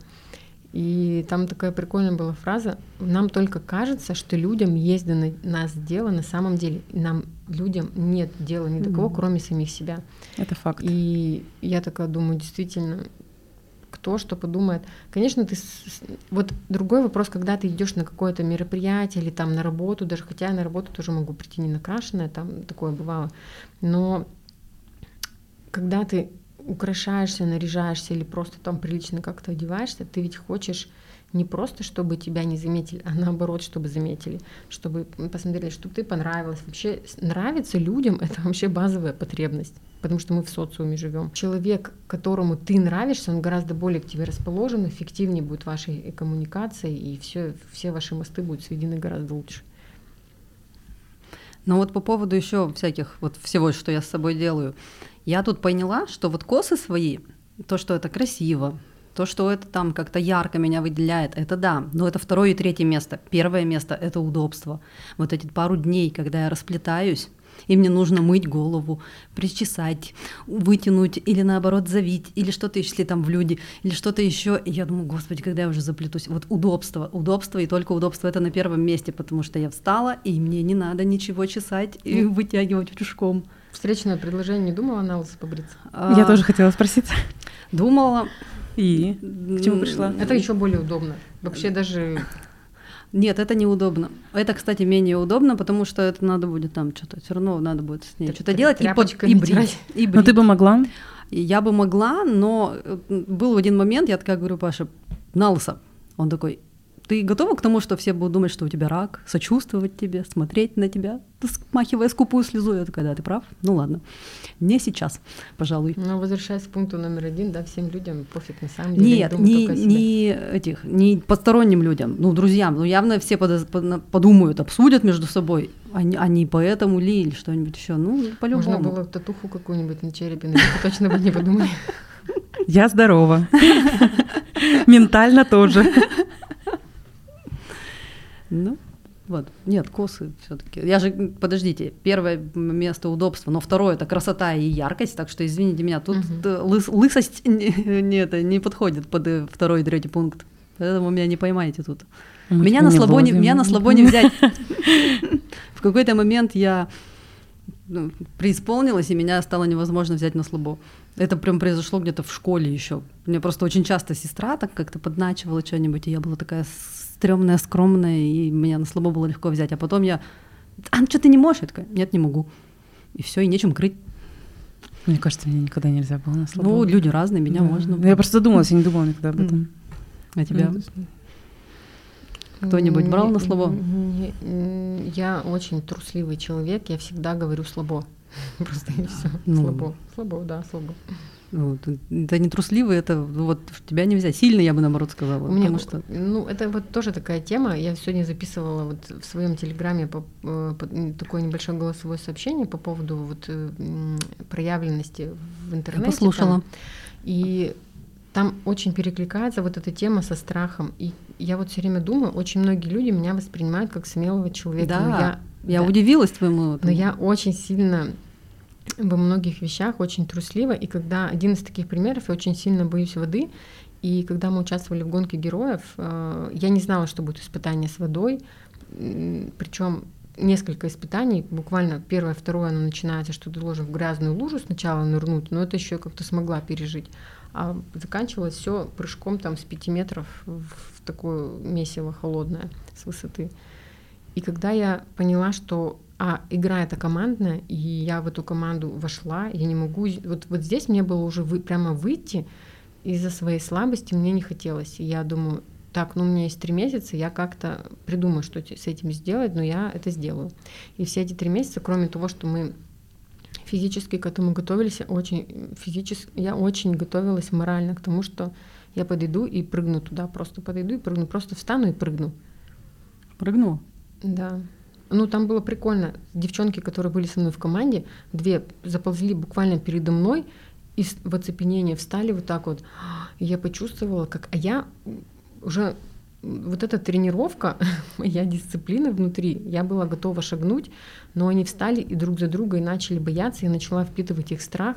И там такая прикольная была фраза: нам только кажется, что людям есть до на- нас дело на самом деле. Нам людям нет дела ни до кого, Мгм. кроме самих себя. Это факт. И я такая думаю, действительно, кто что подумает. Конечно, ты... Вот другой вопрос, когда ты идешь на какое-то мероприятие или там на работу, даже хотя я на работу тоже могу прийти не накрашенная, там такое бывало. Но когда ты украшаешься, наряжаешься или просто там прилично как-то одеваешься, ты ведь хочешь не просто, чтобы тебя не заметили, а наоборот, чтобы заметили, чтобы посмотрели, чтобы ты понравилась. Вообще нравится людям — это вообще базовая потребность, потому что мы в социуме живем. Человек, которому ты нравишься, он гораздо более к тебе расположен, эффективнее будет вашей коммуникации, и все, все ваши мосты будут сведены гораздо лучше. Но вот по поводу еще всяких вот всего, что я с собой делаю, я тут поняла, что вот косы свои, то, что это красиво, то, что это там как-то ярко меня выделяет, это да, но это второе и третье место. Первое место — это удобство. Вот эти пару дней, когда я расплетаюсь, и мне нужно мыть голову, причесать, вытянуть или наоборот завить, или что-то, если там в люди, или что-то еще. И я думаю, господи, когда я уже заплетусь. Вот удобство, удобство и только удобство это на первом месте, потому что я встала, и мне не надо ничего чесать и ну, вытягивать крючком. Встречное предложение не думала на лысо побриться? Я а, тоже хотела спросить. Думала. И к чему пришла? Это еще более удобно. Вообще даже нет, это неудобно. Это, кстати, менее удобно, потому что это надо будет там что-то, все равно надо будет с ней что-то делать и, под, и, брить, и брить. Но ты бы могла? Я бы могла, но э, был один момент, я такая говорю, Паша, на лысо. Он такой, ты готова к тому, что все будут думать, что у тебя рак, сочувствовать тебе, смотреть на тебя, смахивая скупую слезу? Я такая, да, ты прав. Ну ладно, не сейчас, пожалуй. Но возвращаясь к пункту номер один, да, всем людям пофиг на самом деле. Нет, не, не этих, не посторонним людям, ну, друзьям. Ну, явно все под, под, подумают, обсудят между собой, а не, а поэтому ли или что-нибудь еще. Ну, по-любому. Можно было татуху какую-нибудь на черепе, но точно бы не подумали. Я здорова. Ментально тоже. Ну, вот. Нет, косы все-таки. Я же, подождите, первое место удобства, но второе это красота и яркость, так что извините меня, тут угу. лыс, лысость не, не, это, не подходит под э, второй и третий пункт. Поэтому меня не поймаете тут. Мы меня на, слабо не, меня на слабо не взять. В какой-то момент я ну, преисполнилась, и меня стало невозможно взять на слабо. Это прям произошло где-то в школе еще. Мне просто очень часто сестра так как-то подначивала что-нибудь, и я была такая стрёмная, скромная, и меня на слабо было легко взять. А потом я, а ну что ты не можешь? Я такая, нет, не могу. И все, и нечем крыть. Мне кажется, мне никогда нельзя было на слабо. Ну, люди разные, меня да. можно. Я просто задумалась, я не думала никогда об этом. А тебя? Кто-нибудь брал на слабо? Я очень трусливый человек, я всегда говорю слабо. Просто и все. Ну. Слабо. Слабо, да, слабо. Вот. Это не трусливый, это вот тебя не взять. Сильно, я бы наоборот сказала. Меня, потому что... Ну, это вот тоже такая тема. Я сегодня записывала вот в своем телеграме по, э, по, такое небольшое голосовое сообщение по поводу вот э, проявленности в интернете. Я послушала. Там. И там очень перекликается вот эта тема со страхом. И я вот все время думаю, очень многие люди меня воспринимают как смелого человека. Да, я, я да, удивилась твоему. Но я очень сильно во многих вещах очень труслива, и когда один из таких примеров, я очень сильно боюсь воды, и когда мы участвовали в гонке героев, э, я не знала, что будет испытание с водой, причем несколько испытаний, буквально первое, второе, оно начинается, что ты должен в грязную лужу сначала нырнуть, но это еще как-то смогла пережить. А заканчивалось все прыжком там с пяти метров в такое месиво холодное с высоты. И когда я поняла, что а игра это командная, и я в эту команду вошла, я не могу... Вот, вот здесь мне было уже вы, прямо выйти, из-за своей слабости мне не хотелось. И я думаю, так, ну у меня есть три месяца, я как-то придумаю, что с этим сделать, но я это сделаю. И все эти три месяца, кроме того, что мы физически к этому готовились, очень физически, я очень готовилась морально к тому, что я подойду и прыгну туда, просто подойду и прыгну, просто встану и прыгну. Прыгну? Да. Ну, там было прикольно. Девчонки, которые были со мной в команде, две заползли буквально передо мной и в оцепенение встали вот так вот. И я почувствовала, как... А я уже... Вот эта тренировка, моя дисциплина внутри, я была готова шагнуть, но они встали и друг за друга и начали бояться, я начала впитывать их страх.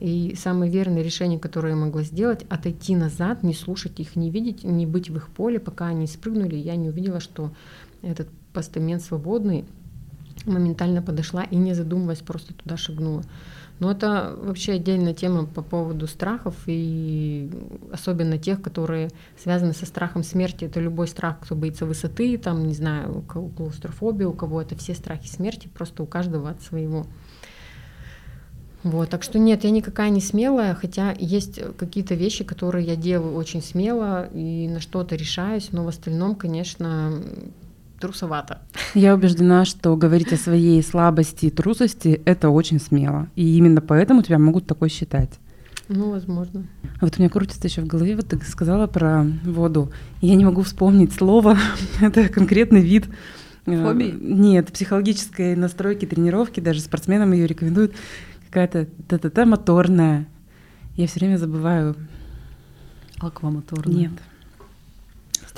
И самое верное решение, которое я могла сделать, отойти назад, не слушать их, не видеть, не быть в их поле, пока они спрыгнули, я не увидела, что этот постамент свободный, моментально подошла и не задумываясь просто туда шагнула. Но это вообще отдельная тема по поводу страхов и особенно тех, которые связаны со страхом смерти. Это любой страх, кто боится высоты, там, не знаю, у кого клаустрофобия, у кого это все страхи смерти, просто у каждого от своего. Вот, так что нет, я никакая не смелая, хотя есть какие-то вещи, которые я делаю очень смело и на что-то решаюсь, но в остальном, конечно, трусовато. Я убеждена, что говорить о своей слабости и трусости — это очень смело. И именно поэтому тебя могут такой считать. Ну, возможно. А вот у меня крутится еще в голове, вот ты сказала про воду. Я не могу вспомнить слово, это конкретный вид э, Фобии? Нет, психологической настройки, тренировки, даже спортсменам ее рекомендуют. Какая-то та-та-та моторная. Я все время забываю. Аквамоторная. Нет.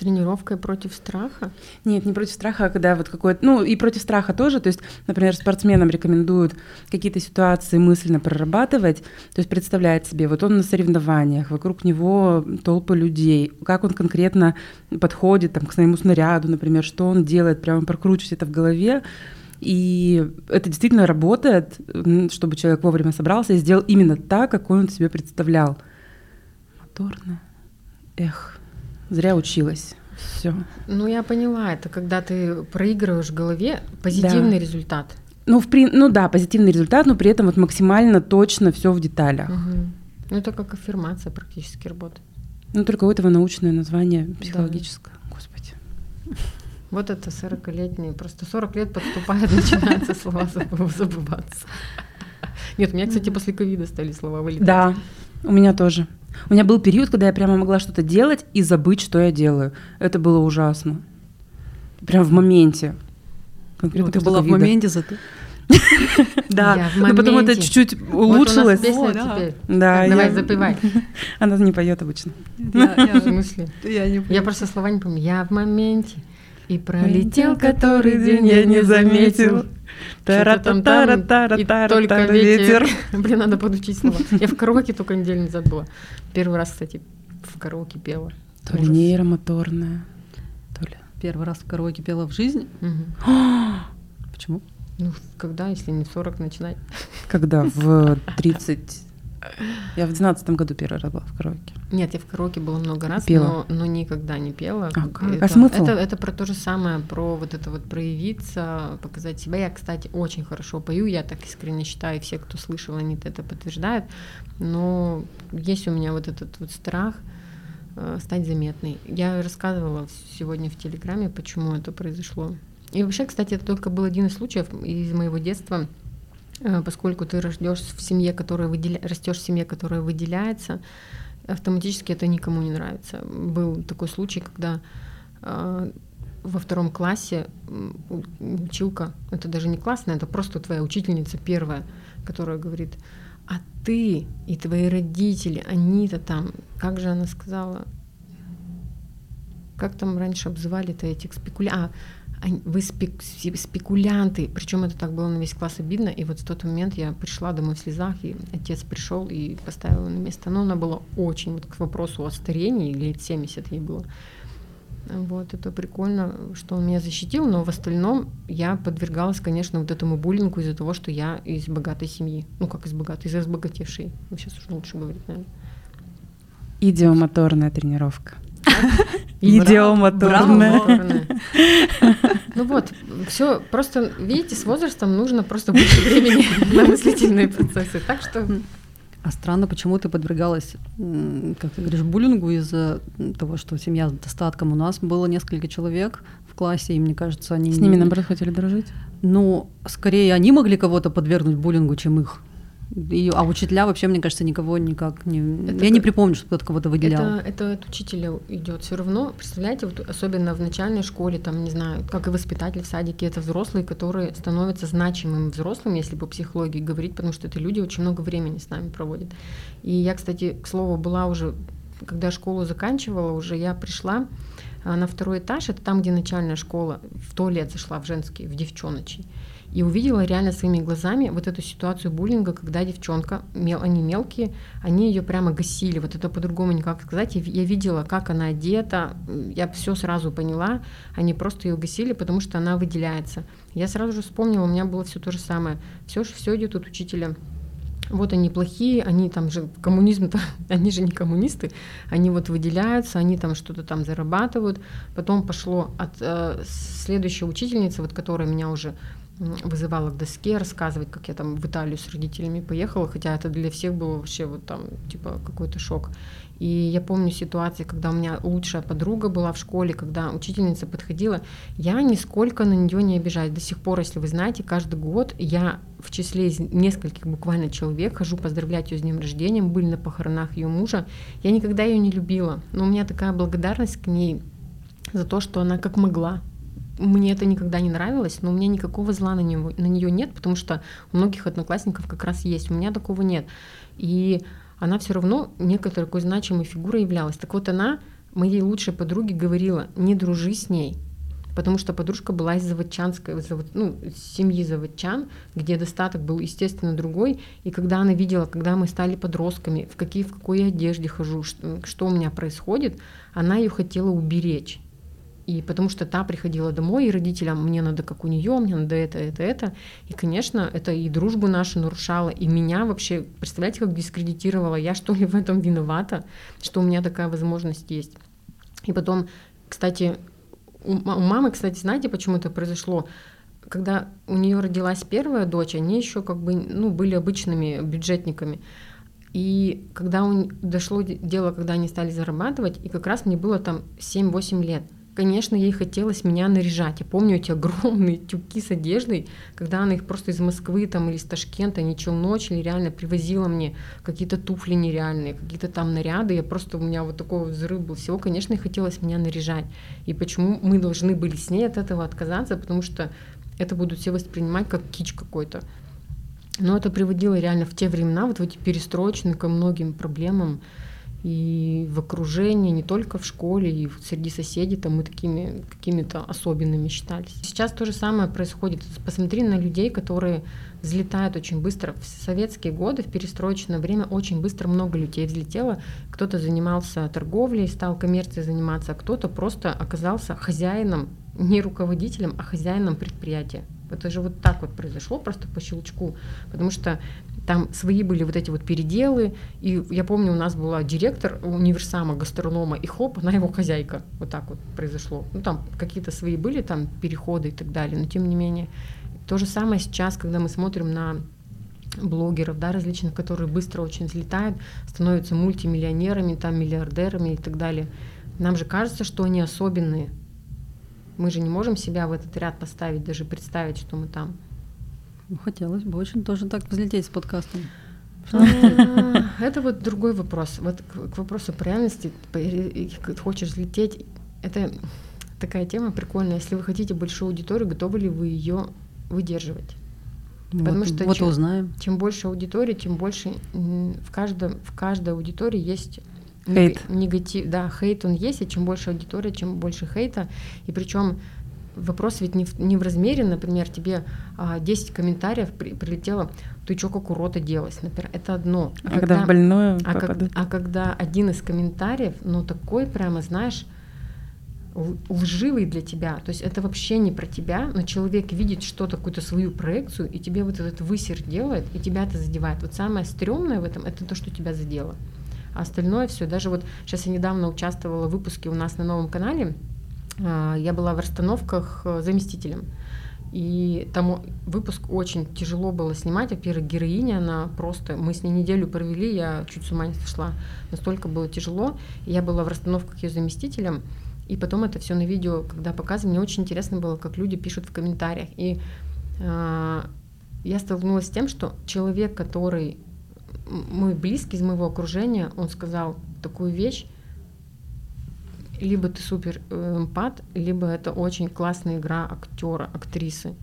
тренировкой против страха? Нет, не против страха, а когда вот какой-то... Ну, и против страха тоже. То есть, например, спортсменам рекомендуют какие-то ситуации мысленно прорабатывать. То есть представляет себе, вот он на соревнованиях, вокруг него толпы людей, как он конкретно подходит там, к своему снаряду, например, что он делает, прямо прокручивать это в голове. И это действительно работает, чтобы человек вовремя собрался и сделал именно так, как он себе представлял. Моторно. Эх, зря училась. Все. Ну, я поняла, это когда ты проигрываешь в голове позитивный да. результат. Ну, в при... ну да, позитивный результат, но при этом вот максимально точно все в деталях. Угу. Ну, это как аффирмация практически работает. Ну, только у этого научное название психологическое. Да. Вот это 40-летние, просто 40 лет подступает, начинаются слова забываться. Нет, у меня, кстати, после ковида стали слова вылетать. Да, у меня тоже. У меня был период, когда я прямо могла что-то делать и забыть, что я делаю. Это было ужасно. Прям в моменте. Конкретно ну, ты была в моменте зато. Да, но потом это чуть-чуть улучшилось. Да, давай запивай. Она не поет обычно. Я просто слова не помню. Я в моменте. И пролетел который день, я не заметил. тара та тара тара тара тара ветер. Блин, надо подучить слова. Я в караоке только неделю назад была. Первый раз, кстати, в караоке пела. То ли нейромоторная, то ли. Первый раз в караоке пела в жизни? Почему? Ну, когда, если не в 40 начинать? Когда? В 30 я в двенадцатом году первый раз была в караоке. Нет, я в караоке была много раз, пела. Но, но никогда не пела. А, как? это, а смысл? Это, это про то же самое, про вот это вот проявиться, показать себя. Я, кстати, очень хорошо пою, я так искренне считаю, все, кто слышал, они это подтверждают. Но есть у меня вот этот вот страх э, стать заметной. Я рассказывала сегодня в Телеграме, почему это произошло. И вообще, кстати, это только был один из случаев из моего детства — поскольку ты рождешь в семье, которая выделя... растешь в семье, которая выделяется, автоматически это никому не нравится. Был такой случай, когда э, во втором классе училка, это даже не классная, это просто твоя учительница первая, которая говорит, а ты и твои родители, они-то там, как же она сказала, как там раньше обзывали-то этих спекуля... Вы спек, спекулянты. Причем это так было на весь класс обидно. И вот в тот момент я пришла домой в слезах, и отец пришел и поставил на место. Но она была очень, вот к вопросу о старении, лет 70 ей было. Вот, это прикольно, что он меня защитил, но в остальном я подвергалась, конечно, вот этому буллингу из-за того, что я из богатой семьи. Ну, как из богатой, из разбогатевшей. Ну, сейчас уже лучше говорить, наверное. Идиомоторная тренировка. Идиомоторная. Ну вот, все просто, видите, с возрастом нужно просто больше времени на мыслительные процессы. Так что а странно, почему ты подвергалась, как ты говоришь, буллингу из-за того, что семья с достатком. У нас было несколько человек в классе, и мне кажется, они... С ними, наоборот, хотели дружить? Ну, скорее, они могли кого-то подвергнуть буллингу, чем их. И, а учителя вообще, мне кажется, никого никак не... Это, я не припомню, что кто-то кого-то выделял. Это, это от учителя идет все равно. Представляете, вот особенно в начальной школе, там, не знаю, как и воспитатель в садике, это взрослые, которые становятся значимыми взрослыми, если по психологии говорить, потому что это люди очень много времени с нами проводят. И я, кстати, к слову, была уже, когда школу заканчивала, уже я пришла на второй этаж, это там, где начальная школа, в туалет зашла, в женский, в девчоночий и увидела реально своими глазами вот эту ситуацию буллинга, когда девчонка, мел, они мелкие, они ее прямо гасили, вот это по-другому никак сказать. Я видела, как она одета, я все сразу поняла, они просто ее гасили, потому что она выделяется. Я сразу же вспомнила, у меня было все то же самое. Все, все идет от учителя вот они плохие, они там же коммунизм-то, они же не коммунисты, они вот выделяются, они там что-то там зарабатывают. Потом пошло от э, следующей учительницы, вот которая меня уже вызывала к доске, рассказывать, как я там в Италию с родителями поехала, хотя это для всех было вообще вот там типа какой-то шок. И я помню ситуации, когда у меня лучшая подруга была в школе, когда учительница подходила, я нисколько на нее не обижаюсь. До сих пор, если вы знаете, каждый год я в числе из нескольких буквально человек хожу поздравлять ее с днем рождения, были на похоронах ее мужа. Я никогда ее не любила, но у меня такая благодарность к ней за то, что она как могла мне это никогда не нравилось, но у меня никакого зла на, него, на нее нет, потому что у многих одноклассников как раз есть, у меня такого нет. И она все равно некоторой такой значимой фигурой являлась. Так вот она моей лучшей подруге говорила, не дружи с ней, потому что подружка была из заводчанской, ну, семьи заводчан, где достаток был, естественно, другой. И когда она видела, когда мы стали подростками, в, какие, в какой одежде хожу, что, что у меня происходит, она ее хотела уберечь. И потому что та приходила домой, и родителям мне надо как у нее, мне надо это, это, это. И, конечно, это и дружбу нашу нарушало, и меня вообще, представляете, как дискредитировала, я что ли в этом виновата, что у меня такая возможность есть. И потом, кстати, у, мамы, кстати, знаете, почему это произошло? Когда у нее родилась первая дочь, они еще как бы ну, были обычными бюджетниками. И когда у, дошло дело, когда они стали зарабатывать, и как раз мне было там 7-8 лет – Конечно, ей хотелось меня наряжать. Я помню эти огромные тюки с одеждой, когда она их просто из Москвы там, или из Ташкента, не челночили, реально привозила мне какие-то туфли нереальные, какие-то там наряды. Я просто, у меня вот такой взрыв был всего. Конечно, ей хотелось меня наряжать. И почему мы должны были с ней от этого отказаться? Потому что это будут все воспринимать как кич какой-то. Но это приводило реально в те времена, вот в эти перестроечные ко многим проблемам, и в окружении, не только в школе, и среди соседей там мы такими какими-то особенными считались. Сейчас то же самое происходит. Посмотри на людей, которые взлетают очень быстро. В советские годы, в перестроечное время очень быстро много людей взлетело. Кто-то занимался торговлей, стал коммерцией заниматься, а кто-то просто оказался хозяином, не руководителем, а хозяином предприятия. Это же вот так вот произошло, просто по щелчку. Потому что там свои были вот эти вот переделы. И я помню, у нас была директор универсама, гастронома, и хоп, она его хозяйка. Вот так вот произошло. Ну, там какие-то свои были там переходы и так далее, но тем не менее. То же самое сейчас, когда мы смотрим на блогеров, да, различных, которые быстро очень взлетают, становятся мультимиллионерами, там, миллиардерами и так далее. Нам же кажется, что они особенные. Мы же не можем себя в этот ряд поставить, даже представить, что мы там. Ну, хотелось бы очень тоже так взлететь с подкастом. А, это вот другой вопрос. Вот к вопросу про реальности, хочешь взлететь, это такая тема прикольная. Если вы хотите большую аудиторию, готовы ли вы ее выдерживать? Потому вот, что вот чем, узнаем. Чем больше аудитории, тем больше в каждом в каждой аудитории есть хейт. негатив, да, хейт он есть, и чем больше аудитория, чем больше хейта, и причем вопрос ведь не в, не в размере, например, тебе а, 10 комментариев при, прилетело, ты чё как урод оделась, например, это одно. А, а когда, когда больное а, как, а когда один из комментариев, ну такой прямо, знаешь, лживый для тебя, то есть это вообще не про тебя, но человек видит что-то, какую-то свою проекцию, и тебе вот этот высер делает, и тебя это задевает. Вот самое стрёмное в этом — это то, что тебя задело. А остальное все, даже вот сейчас я недавно участвовала в выпуске у нас на новом канале, я была в расстановках э, заместителем. И там выпуск очень тяжело было снимать. Во-первых, героиня, она просто... Мы с ней неделю провели, я чуть с ума не сошла. Настолько было тяжело. Я была в расстановках ее заместителем. И потом это все на видео, когда показывали, мне очень интересно было, как люди пишут в комментариях. И э, я столкнулась с тем, что человек, который мой близкий из моего окружения, он сказал такую вещь, либо ты супер эмпат, либо это очень классная игра актера, актрисы.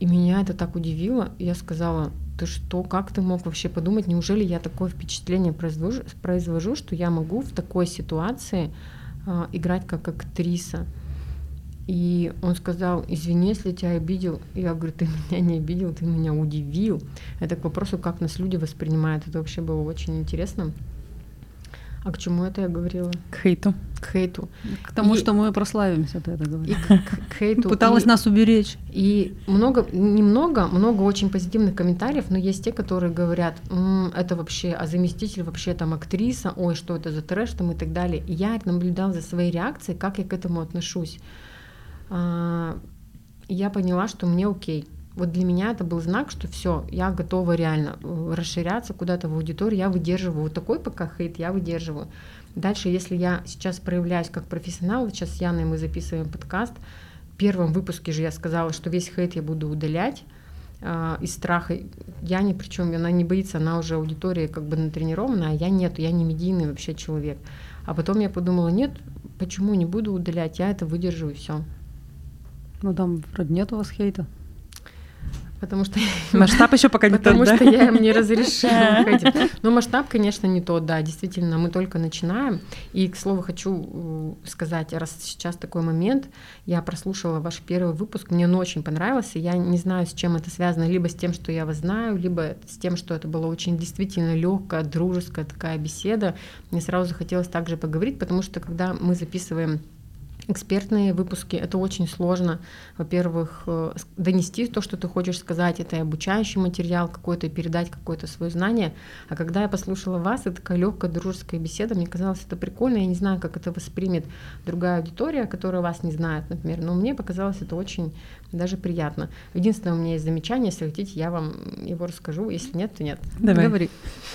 И меня это так удивило. Я сказала, ты что, как ты мог вообще подумать, неужели я такое впечатление произвожу, произвожу что я могу в такой ситуации э, играть как актриса? И он сказал, извини, если тебя обидел. Я говорю, ты меня не обидел, ты меня удивил. Это к вопросу, как нас люди воспринимают. Это вообще было очень интересно. А к чему это я говорила? К хейту. К хейту. К тому, и, что мы прославимся, ты это говоришь. И к, к хейту. Пыталась и, нас уберечь. И много, немного, много очень позитивных комментариев, но есть те, которые говорят, М, это вообще, а заместитель вообще там актриса, ой, что это за трэш там и так далее. И я наблюдала за своей реакцией, как я к этому отношусь. А, я поняла, что мне окей вот для меня это был знак, что все, я готова реально э, расширяться куда-то в аудиторию, я выдерживаю вот такой пока хейт, я выдерживаю. Дальше, если я сейчас проявляюсь как профессионал, вот сейчас с Яной мы записываем подкаст, в первом выпуске же я сказала, что весь хейт я буду удалять э, из страха. Я ни при чем, она не боится, она уже аудитория как бы натренирована, а я нет, я не медийный вообще человек. А потом я подумала, нет, почему не буду удалять, я это выдержу и все. Ну там вроде нет у вас хейта. Потому что масштаб еще пока не тот, Потому что я им не разрешила Но ну, масштаб, конечно, не тот, да, действительно, мы только начинаем. И, к слову, хочу э, сказать, раз сейчас такой момент, я прослушала ваш первый выпуск, мне он очень понравился, я не знаю, с чем это связано, либо с тем, что я вас знаю, либо с тем, что это была очень действительно легкая, дружеская такая беседа. Мне сразу захотелось также поговорить, потому что когда мы записываем экспертные выпуски. Это очень сложно. Во-первых, э, донести то, что ты хочешь сказать, это обучающий материал какой-то, передать какое-то свое знание. А когда я послушала вас, это такая легкая дружеская беседа, мне казалось это прикольно. Я не знаю, как это воспримет другая аудитория, которая вас не знает, например, но мне показалось это очень даже приятно. Единственное, у меня есть замечание, если хотите, я вам его расскажу. Если нет, то нет. Давай. Говори.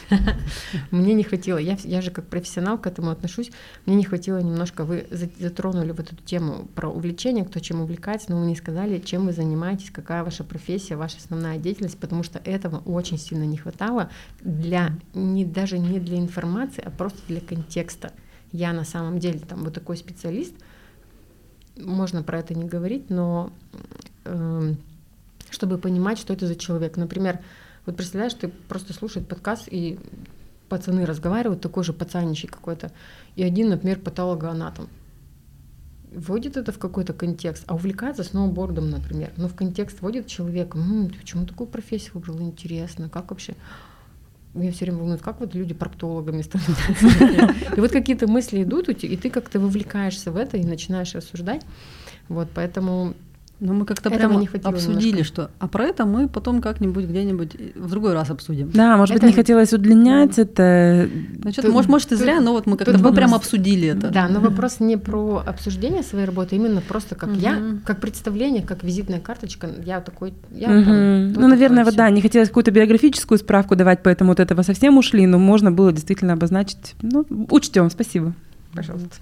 Мне не хватило, я, я же как профессионал к этому отношусь, мне не хватило немножко, вы затронули вот эту тему про увлечение, кто чем увлекается, но вы не сказали, чем вы занимаетесь, какая ваша профессия, ваша основная деятельность, потому что этого очень сильно не хватало для, не, даже не для информации, а просто для контекста. Я на самом деле там вот такой специалист, можно про это не говорить, но чтобы понимать, что это за человек. Например, вот представляешь, ты просто слушаешь подкаст, и пацаны разговаривают, такой же пацаничий какой-то, и один, например, патологоанатом. Вводит это в какой-то контекст, а увлекается сноубордом, например. Но в контекст вводит человека, м-м, ты почему такую профессию выбрал, интересно, как вообще? Меня все время волнует, как вот люди проктологами становятся. И вот какие-то мысли идут, и ты как-то вовлекаешься в это и начинаешь рассуждать. Вот, поэтому но мы как-то прямо не обсудили, немножко. что а про это мы потом как-нибудь где-нибудь в другой раз обсудим. Да, может это... быть, не хотелось удлинять это. Значит, тут, может, может, и зря, но вот мы как-то мы прямо обсудили это. Да, но вопрос не про обсуждение своей работы, именно просто как я, как представление, как визитная карточка, я такой, я Ну, наверное, вот да, не хотелось какую-то биографическую справку давать, поэтому вот этого совсем ушли, но можно было действительно обозначить. Ну, учтем, спасибо. Пожалуйста.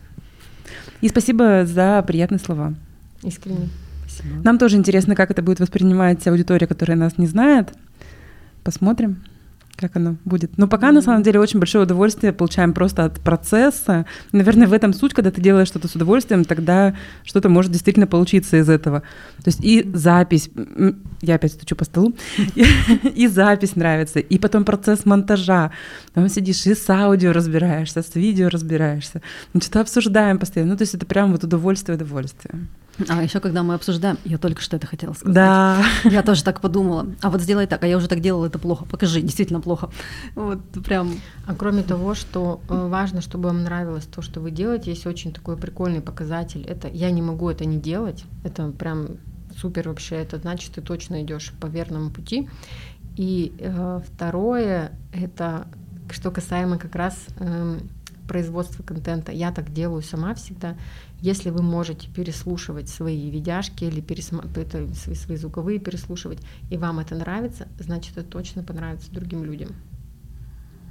И спасибо за приятные слова. Искренне. Спасибо. Нам тоже интересно, как это будет воспринимать аудитория, которая нас не знает. Посмотрим как оно будет. Но пока, на самом деле, очень большое удовольствие получаем просто от процесса. Наверное, в этом суть, когда ты делаешь что-то с удовольствием, тогда что-то может действительно получиться из этого. То есть и запись, я опять стучу по столу, и запись нравится, и потом процесс монтажа. Там сидишь и с аудио разбираешься, с видео разбираешься, что-то обсуждаем постоянно. Ну, то есть это прям вот удовольствие, удовольствие. А еще когда мы обсуждаем, я только что это хотела сказать. Да. Я тоже так подумала. А вот сделай так, а я уже так делала, это плохо. Покажи, действительно плохо. Вот прям. А кроме того, что э, важно, чтобы вам нравилось то, что вы делаете, есть очень такой прикольный показатель. Это я не могу это не делать. Это прям супер вообще. Это значит, ты точно идешь по верному пути. И э, второе, это что касаемо как раз э, производства контента. Я так делаю сама всегда. Если вы можете переслушивать свои видяшки или пересма... это, свои, свои звуковые переслушивать, и вам это нравится, значит, это точно понравится другим людям.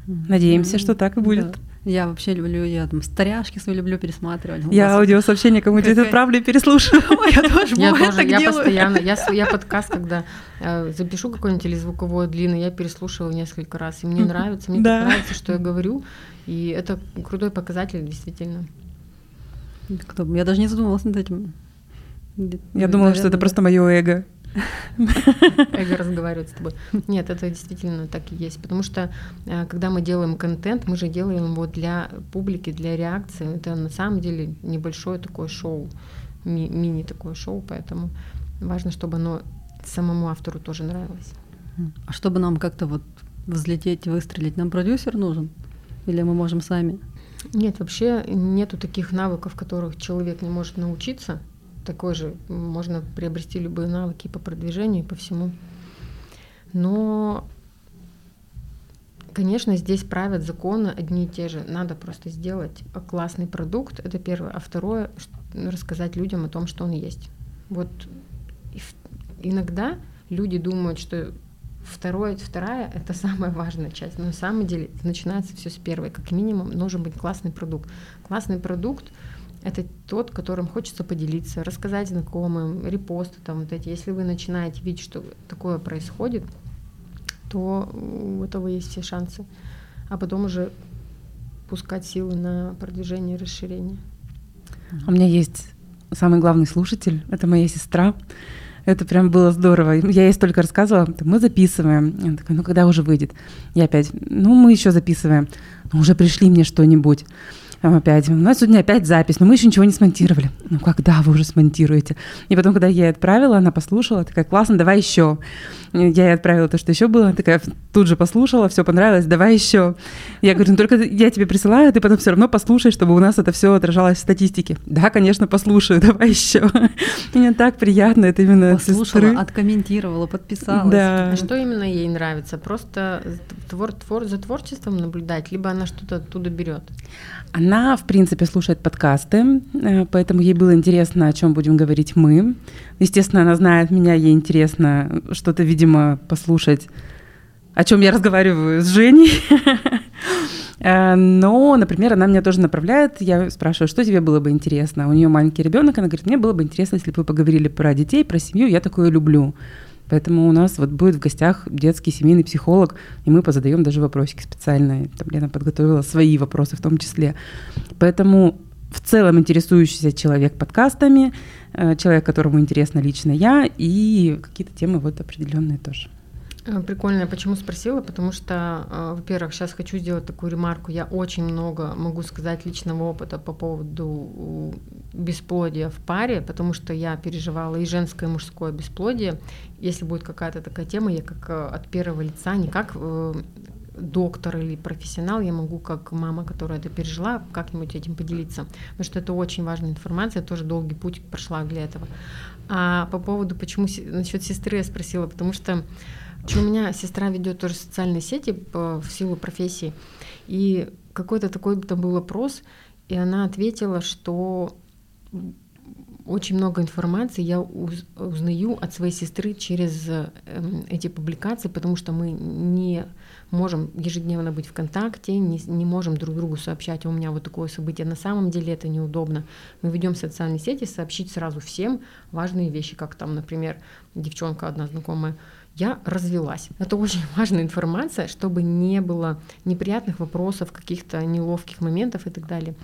Надеемся, что так и будет. Да. Я вообще люблю, я там старяшки свои люблю пересматривать. Я аудиосообщения кому-нибудь Какая... отправлю и переслушиваю. Я тоже, я тоже, я постоянно, я, подкаст, когда э, запишу какой-нибудь или звуковой длинный, я переслушиваю несколько раз, и мне нравится, мне нравится, что я говорю, и это крутой показатель, действительно. Кто? Я даже не задумывалась над этим. Я думала, что это просто мое эго. Эго разговаривает с тобой. Нет, это действительно так и есть. Потому что э, когда мы делаем контент, мы же делаем его для публики, для реакции. Это на самом деле небольшое такое шоу, ми- мини такое шоу, поэтому важно, чтобы оно самому автору тоже нравилось. А чтобы нам как-то вот взлететь, выстрелить, нам продюсер нужен? Или мы можем сами? Нет, вообще нету таких навыков, которых человек не может научиться. Такой же можно приобрести любые навыки по продвижению и по всему. Но, конечно, здесь правят законы одни и те же. Надо просто сделать классный продукт, это первое. А второе, рассказать людям о том, что он есть. Вот иногда люди думают, что Второе, вторая — это самая важная часть. Но на самом деле начинается все с первой. Как минимум нужен быть классный продукт. Классный продукт — это тот, которым хочется поделиться, рассказать знакомым, репосты там вот эти. Если вы начинаете видеть, что такое происходит, то у этого есть все шансы. А потом уже пускать силы на продвижение и расширение. У меня есть самый главный слушатель, это моя сестра. Это прям было здорово. Я ей столько рассказывала, мы записываем. Она такая, ну когда уже выйдет? Я опять, ну мы еще записываем. Ну уже пришли мне что-нибудь опять, у нас сегодня опять запись, но мы еще ничего не смонтировали. Ну когда вы уже смонтируете? И потом, когда я ей отправила, она послушала, такая, классно, давай еще. Я ей отправила то, что еще было, такая тут же послушала, все понравилось, давай еще. Я говорю, ну только я тебе присылаю, ты потом все равно послушай, чтобы у нас это все отражалось в статистике. Да, конечно, послушаю, давай еще. Мне так приятно, это именно Послушала, сестры. откомментировала, подписалась. Да. А что именно ей нравится? Просто твор, твор, за творчеством наблюдать, либо она что-то оттуда берет? Она, в принципе, слушает подкасты, э, поэтому ей было интересно, о чем будем говорить мы. Естественно, она знает меня, ей интересно что-то, видимо, послушать, о чем я разговариваю с Женей. Э, но, например, она меня тоже направляет. Я спрашиваю, что тебе было бы интересно? У нее маленький ребенок, она говорит, мне было бы интересно, если бы вы поговорили про детей, про семью, я такое люблю. Поэтому у нас вот будет в гостях детский семейный психолог, и мы позадаем даже вопросики специальные. Там Лена подготовила свои вопросы в том числе. Поэтому в целом интересующийся человек подкастами, э, человек, которому интересно лично я, и какие-то темы вот определенные тоже. Э, прикольно, почему спросила, потому что, э, во-первых, сейчас хочу сделать такую ремарку. Я очень много могу сказать личного опыта по поводу бесплодия в паре, потому что я переживала и женское, и мужское бесплодие. Если будет какая-то такая тема, я как э, от первого лица, не как доктор или профессионал, я могу как мама, которая это пережила, как-нибудь этим поделиться. Потому что это очень важная информация, я тоже долгий путь прошла для этого. А по поводу, почему насчет сестры я спросила, потому что у меня сестра ведет тоже социальные сети по, в силу профессии. И какой-то такой там был вопрос, и она ответила, что очень много информации я узнаю от своей сестры через эм, эти публикации, потому что мы не можем ежедневно быть в контакте, не, не можем друг другу сообщать, у меня вот такое событие. На самом деле это неудобно. Мы ведем социальные сети, сообщить сразу всем важные вещи, как там, например, девчонка одна знакомая я развелась. Это очень важная информация, чтобы не было неприятных вопросов, каких-то неловких моментов и так далее.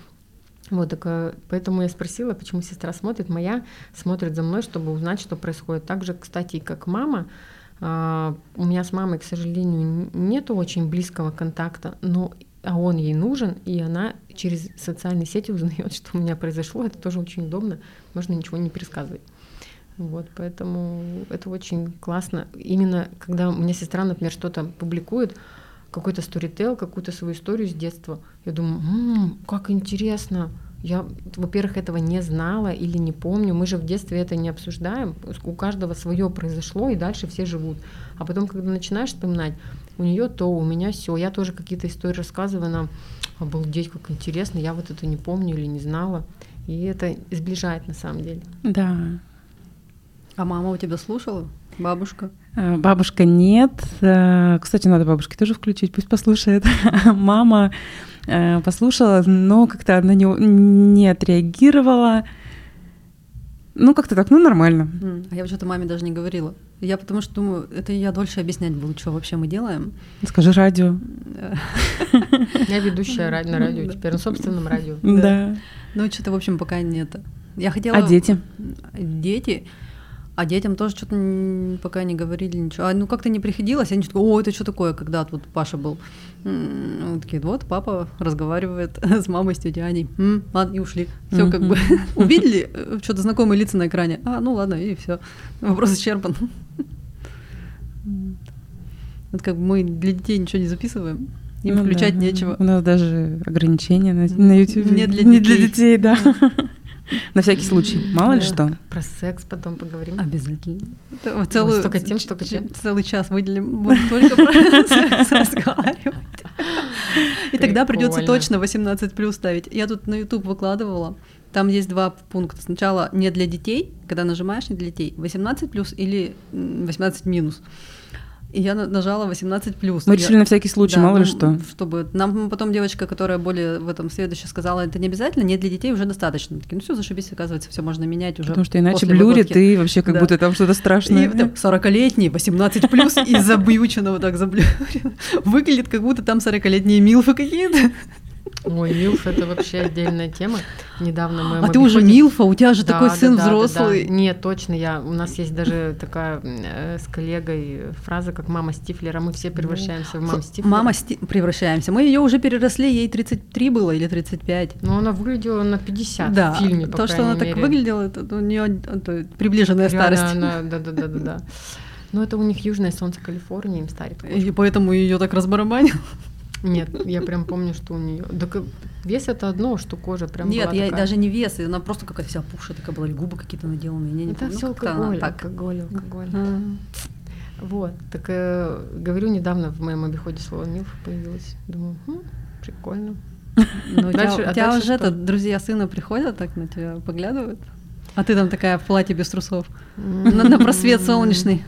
Вот, так, э, поэтому я спросила, почему сестра смотрит. Моя смотрит за мной, чтобы узнать, что происходит. Также, кстати, как мама, а, у меня с мамой, к сожалению, нету очень близкого контакта, но а он ей нужен, и она через социальные сети узнает, что у меня произошло. Это тоже очень удобно, можно ничего не пересказывать. Вот, поэтому это очень классно. Именно когда у меня сестра, например, что-то публикует, какой-то сторител, какую-то свою историю с детства, я думаю, м-м, как интересно. Я, во-первых, этого не знала или не помню. Мы же в детстве это не обсуждаем. У каждого свое произошло, и дальше все живут. А потом, когда начинаешь вспоминать, у нее то, у меня все. Я тоже какие-то истории рассказываю, нам обалдеть, как интересно. Я вот это не помню или не знала. И это сближает на самом деле. Да, а мама у тебя слушала? Бабушка? Э, бабушка нет. Э, кстати, надо бабушке тоже включить, пусть послушает. Мама э, послушала, но как-то она не, не отреагировала. Ну, как-то так, ну, нормально. А я что-то маме даже не говорила. Я потому что думаю, это я дольше объяснять буду, что вообще мы делаем. Скажи радио. Я ведущая на радио теперь, на собственном радио. Да. Ну, что-то, в общем, пока нет. Я хотела... А дети? Дети? А детям тоже что-то пока не говорили ничего. А, ну как-то не приходилось, они такие, о, это что такое, когда тут Паша был. Вот такие, вот папа разговаривает с мамой, с тетей Аней. М, ладно, и ушли. Все как бы увидели э, что-то знакомые лица на экране. А, ну ладно, и все. Вопрос исчерпан. Вот как бы мы для детей ничего не записываем. Им ну, включать да. нечего. У нас даже ограничения на, на YouTube. Не для, не для детей, да. На всякий случай, мало ли что. Про секс потом поговорим. Обязательно. Целую, столько тем, столько тем. Целый час выделим, будем только про секс разговаривать. И тогда придется точно 18 плюс ставить. Я тут на YouTube выкладывала. Там есть два пункта. Сначала не для детей, когда нажимаешь не для детей, 18 плюс или 18 минус. И я нажала 18 плюс. Мы решили я... на всякий случай, да, мало ли что. Чтобы нам потом девочка, которая более в этом следующая сказала, это не обязательно, не для детей уже достаточно. Такие, ну все, зашибись, оказывается, все можно менять уже. Потому что иначе блюрит ты вообще как да. будто там что-то страшное. И там 40-летний, 18 плюс и заблючено вот так заблюрено. Выглядит, как будто там 40-летние милфы какие-то. Ой, Милф это вообще отдельная тема. Недавно мы. А ты уже Милфа, у тебя же да, такой да, сын да, взрослый. Да, да. Нет, точно, я. У нас есть даже такая э, с коллегой фраза, как мама Стифлера. Мы все превращаемся в маму Стифлера. Мама Сти... превращаемся. Мы ее уже переросли, ей 33 было или 35. Ну, она выглядела на 50 да, в фильме, по То, что она мере. так выглядела, это у нее приближенная старость. Да, да, да, да, да, да. Но это у них южное солнце Калифорнии, им старит. И поэтому ее так разбарабанил. Нет, я прям помню, что у нее. Да вес это одно, что кожа прям. Нет, я такая... даже не вес, она просто какая-то вся пухшая такая была, губы какие-то наделанные. Я не это все алкоголь, так. алкоголь, алкоголь. А. Вот, так э, говорю, недавно в моем обиходе слово милф появилось. Думаю, хм, прикольно. Ну, у тебя, а уже это друзья сына приходят, так на тебя поглядывают? А ты там такая в платье без трусов. На, на просвет солнечный.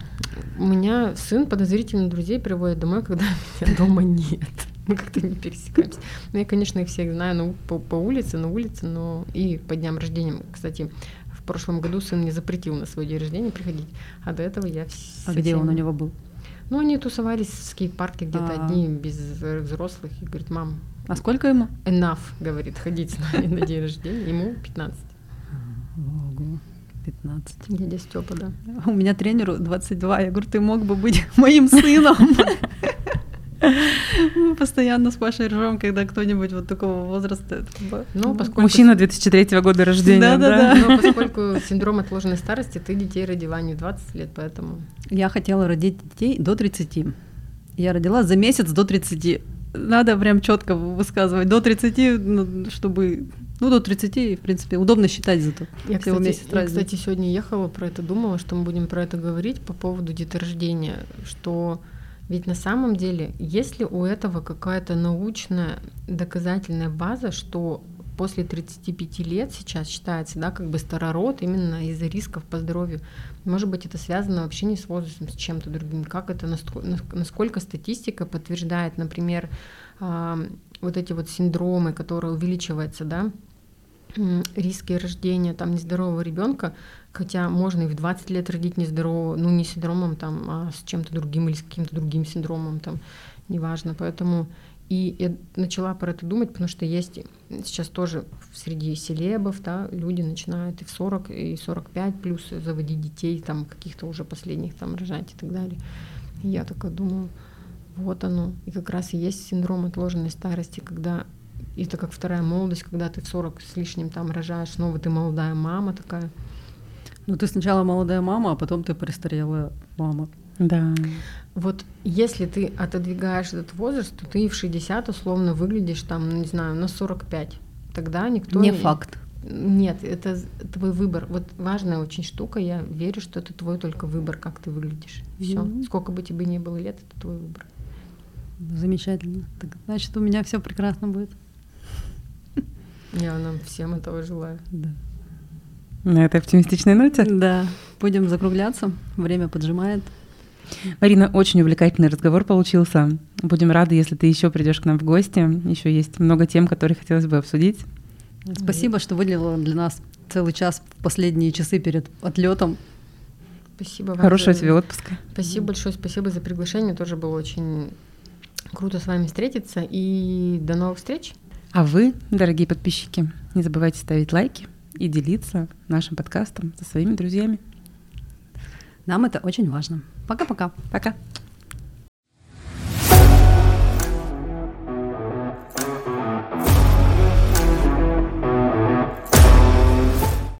У меня сын подозрительно друзей приводит домой, когда меня дома нет. Мы как-то не пересекаемся. Ну, я, конечно, их всех знаю ну, по, по улице, на улице, но и по дням рождения. Кстати, в прошлом году сын мне запретил на свой день рождения приходить, а до этого я А где он у него был? Ну, они тусовались в скейт-парке где-то А-а-а. одни, без взрослых. И говорит, мам... А сколько ему? Enough, говорит, ходить с нами на день рождения. Ему 15. Ого, 15. Дядя Степа, да. У меня тренеру 22. Я говорю, ты мог бы быть моим сыном. Мы постоянно с Пашей ржем, когда кто-нибудь вот такого возраста. Ну, поскольку... Мужчина 2003 года рождения. Да, да, да. Но поскольку синдром отложенной старости, ты детей родила не в 20 лет, поэтому... Я хотела родить детей до 30. Я родила за месяц до 30. Надо прям четко высказывать. До 30, ну, чтобы ну, до 30, в принципе, удобно считать зато. Я, кстати, месяц я, кстати, сегодня ехала про это, думала, что мы будем про это говорить по поводу деторождения, что ведь на самом деле, есть ли у этого какая-то научная доказательная база, что после 35 лет сейчас считается, да, как бы старород именно из-за рисков по здоровью. Может быть, это связано вообще не с возрастом, с чем-то другим. Как это, насколько статистика подтверждает, например, вот эти вот синдромы, которые увеличиваются, да, риски рождения там нездорового ребенка, хотя можно и в 20 лет родить нездорового, ну не синдромом там, а с чем-то другим или с каким-то другим синдромом там, неважно. Поэтому и я начала про это думать, потому что есть сейчас тоже среди селебов, да, люди начинают и в 40, и 45 плюс заводить детей, там каких-то уже последних там рожать и так далее. И я такая думаю, вот оно. И как раз и есть синдром отложенной старости, когда это как вторая молодость, когда ты в 40 с лишним там рожаешь, снова ты молодая мама такая. Ну, ты сначала молодая мама, а потом ты престарелая мама. Да. Вот если ты отодвигаешь этот возраст, то ты в 60 условно выглядишь там, ну, не знаю, на 45. Тогда никто... Не факт. Нет, это твой выбор. Вот важная очень штука. Я верю, что это твой только выбор, как ты выглядишь. Все. Mm-hmm. Сколько бы тебе ни было лет, это твой выбор. Замечательно. Так, значит, у меня все прекрасно будет. Я нам всем этого желаю. Да. На этой оптимистичной ноте? Да. Будем закругляться. Время поджимает. Марина, очень увлекательный разговор получился. Будем рады, если ты еще придешь к нам в гости. Еще есть много тем, которые хотелось бы обсудить. Спасибо, что выделила для нас целый час в последние часы перед отлетом. Спасибо вам. Хорошего за... тебе отпуска. Спасибо большое, спасибо за приглашение. Тоже было очень круто с вами встретиться. И до новых встреч. А вы, дорогие подписчики, не забывайте ставить лайки и делиться нашим подкастом со своими друзьями. Нам это очень важно. Пока-пока. Пока. -пока. Пока.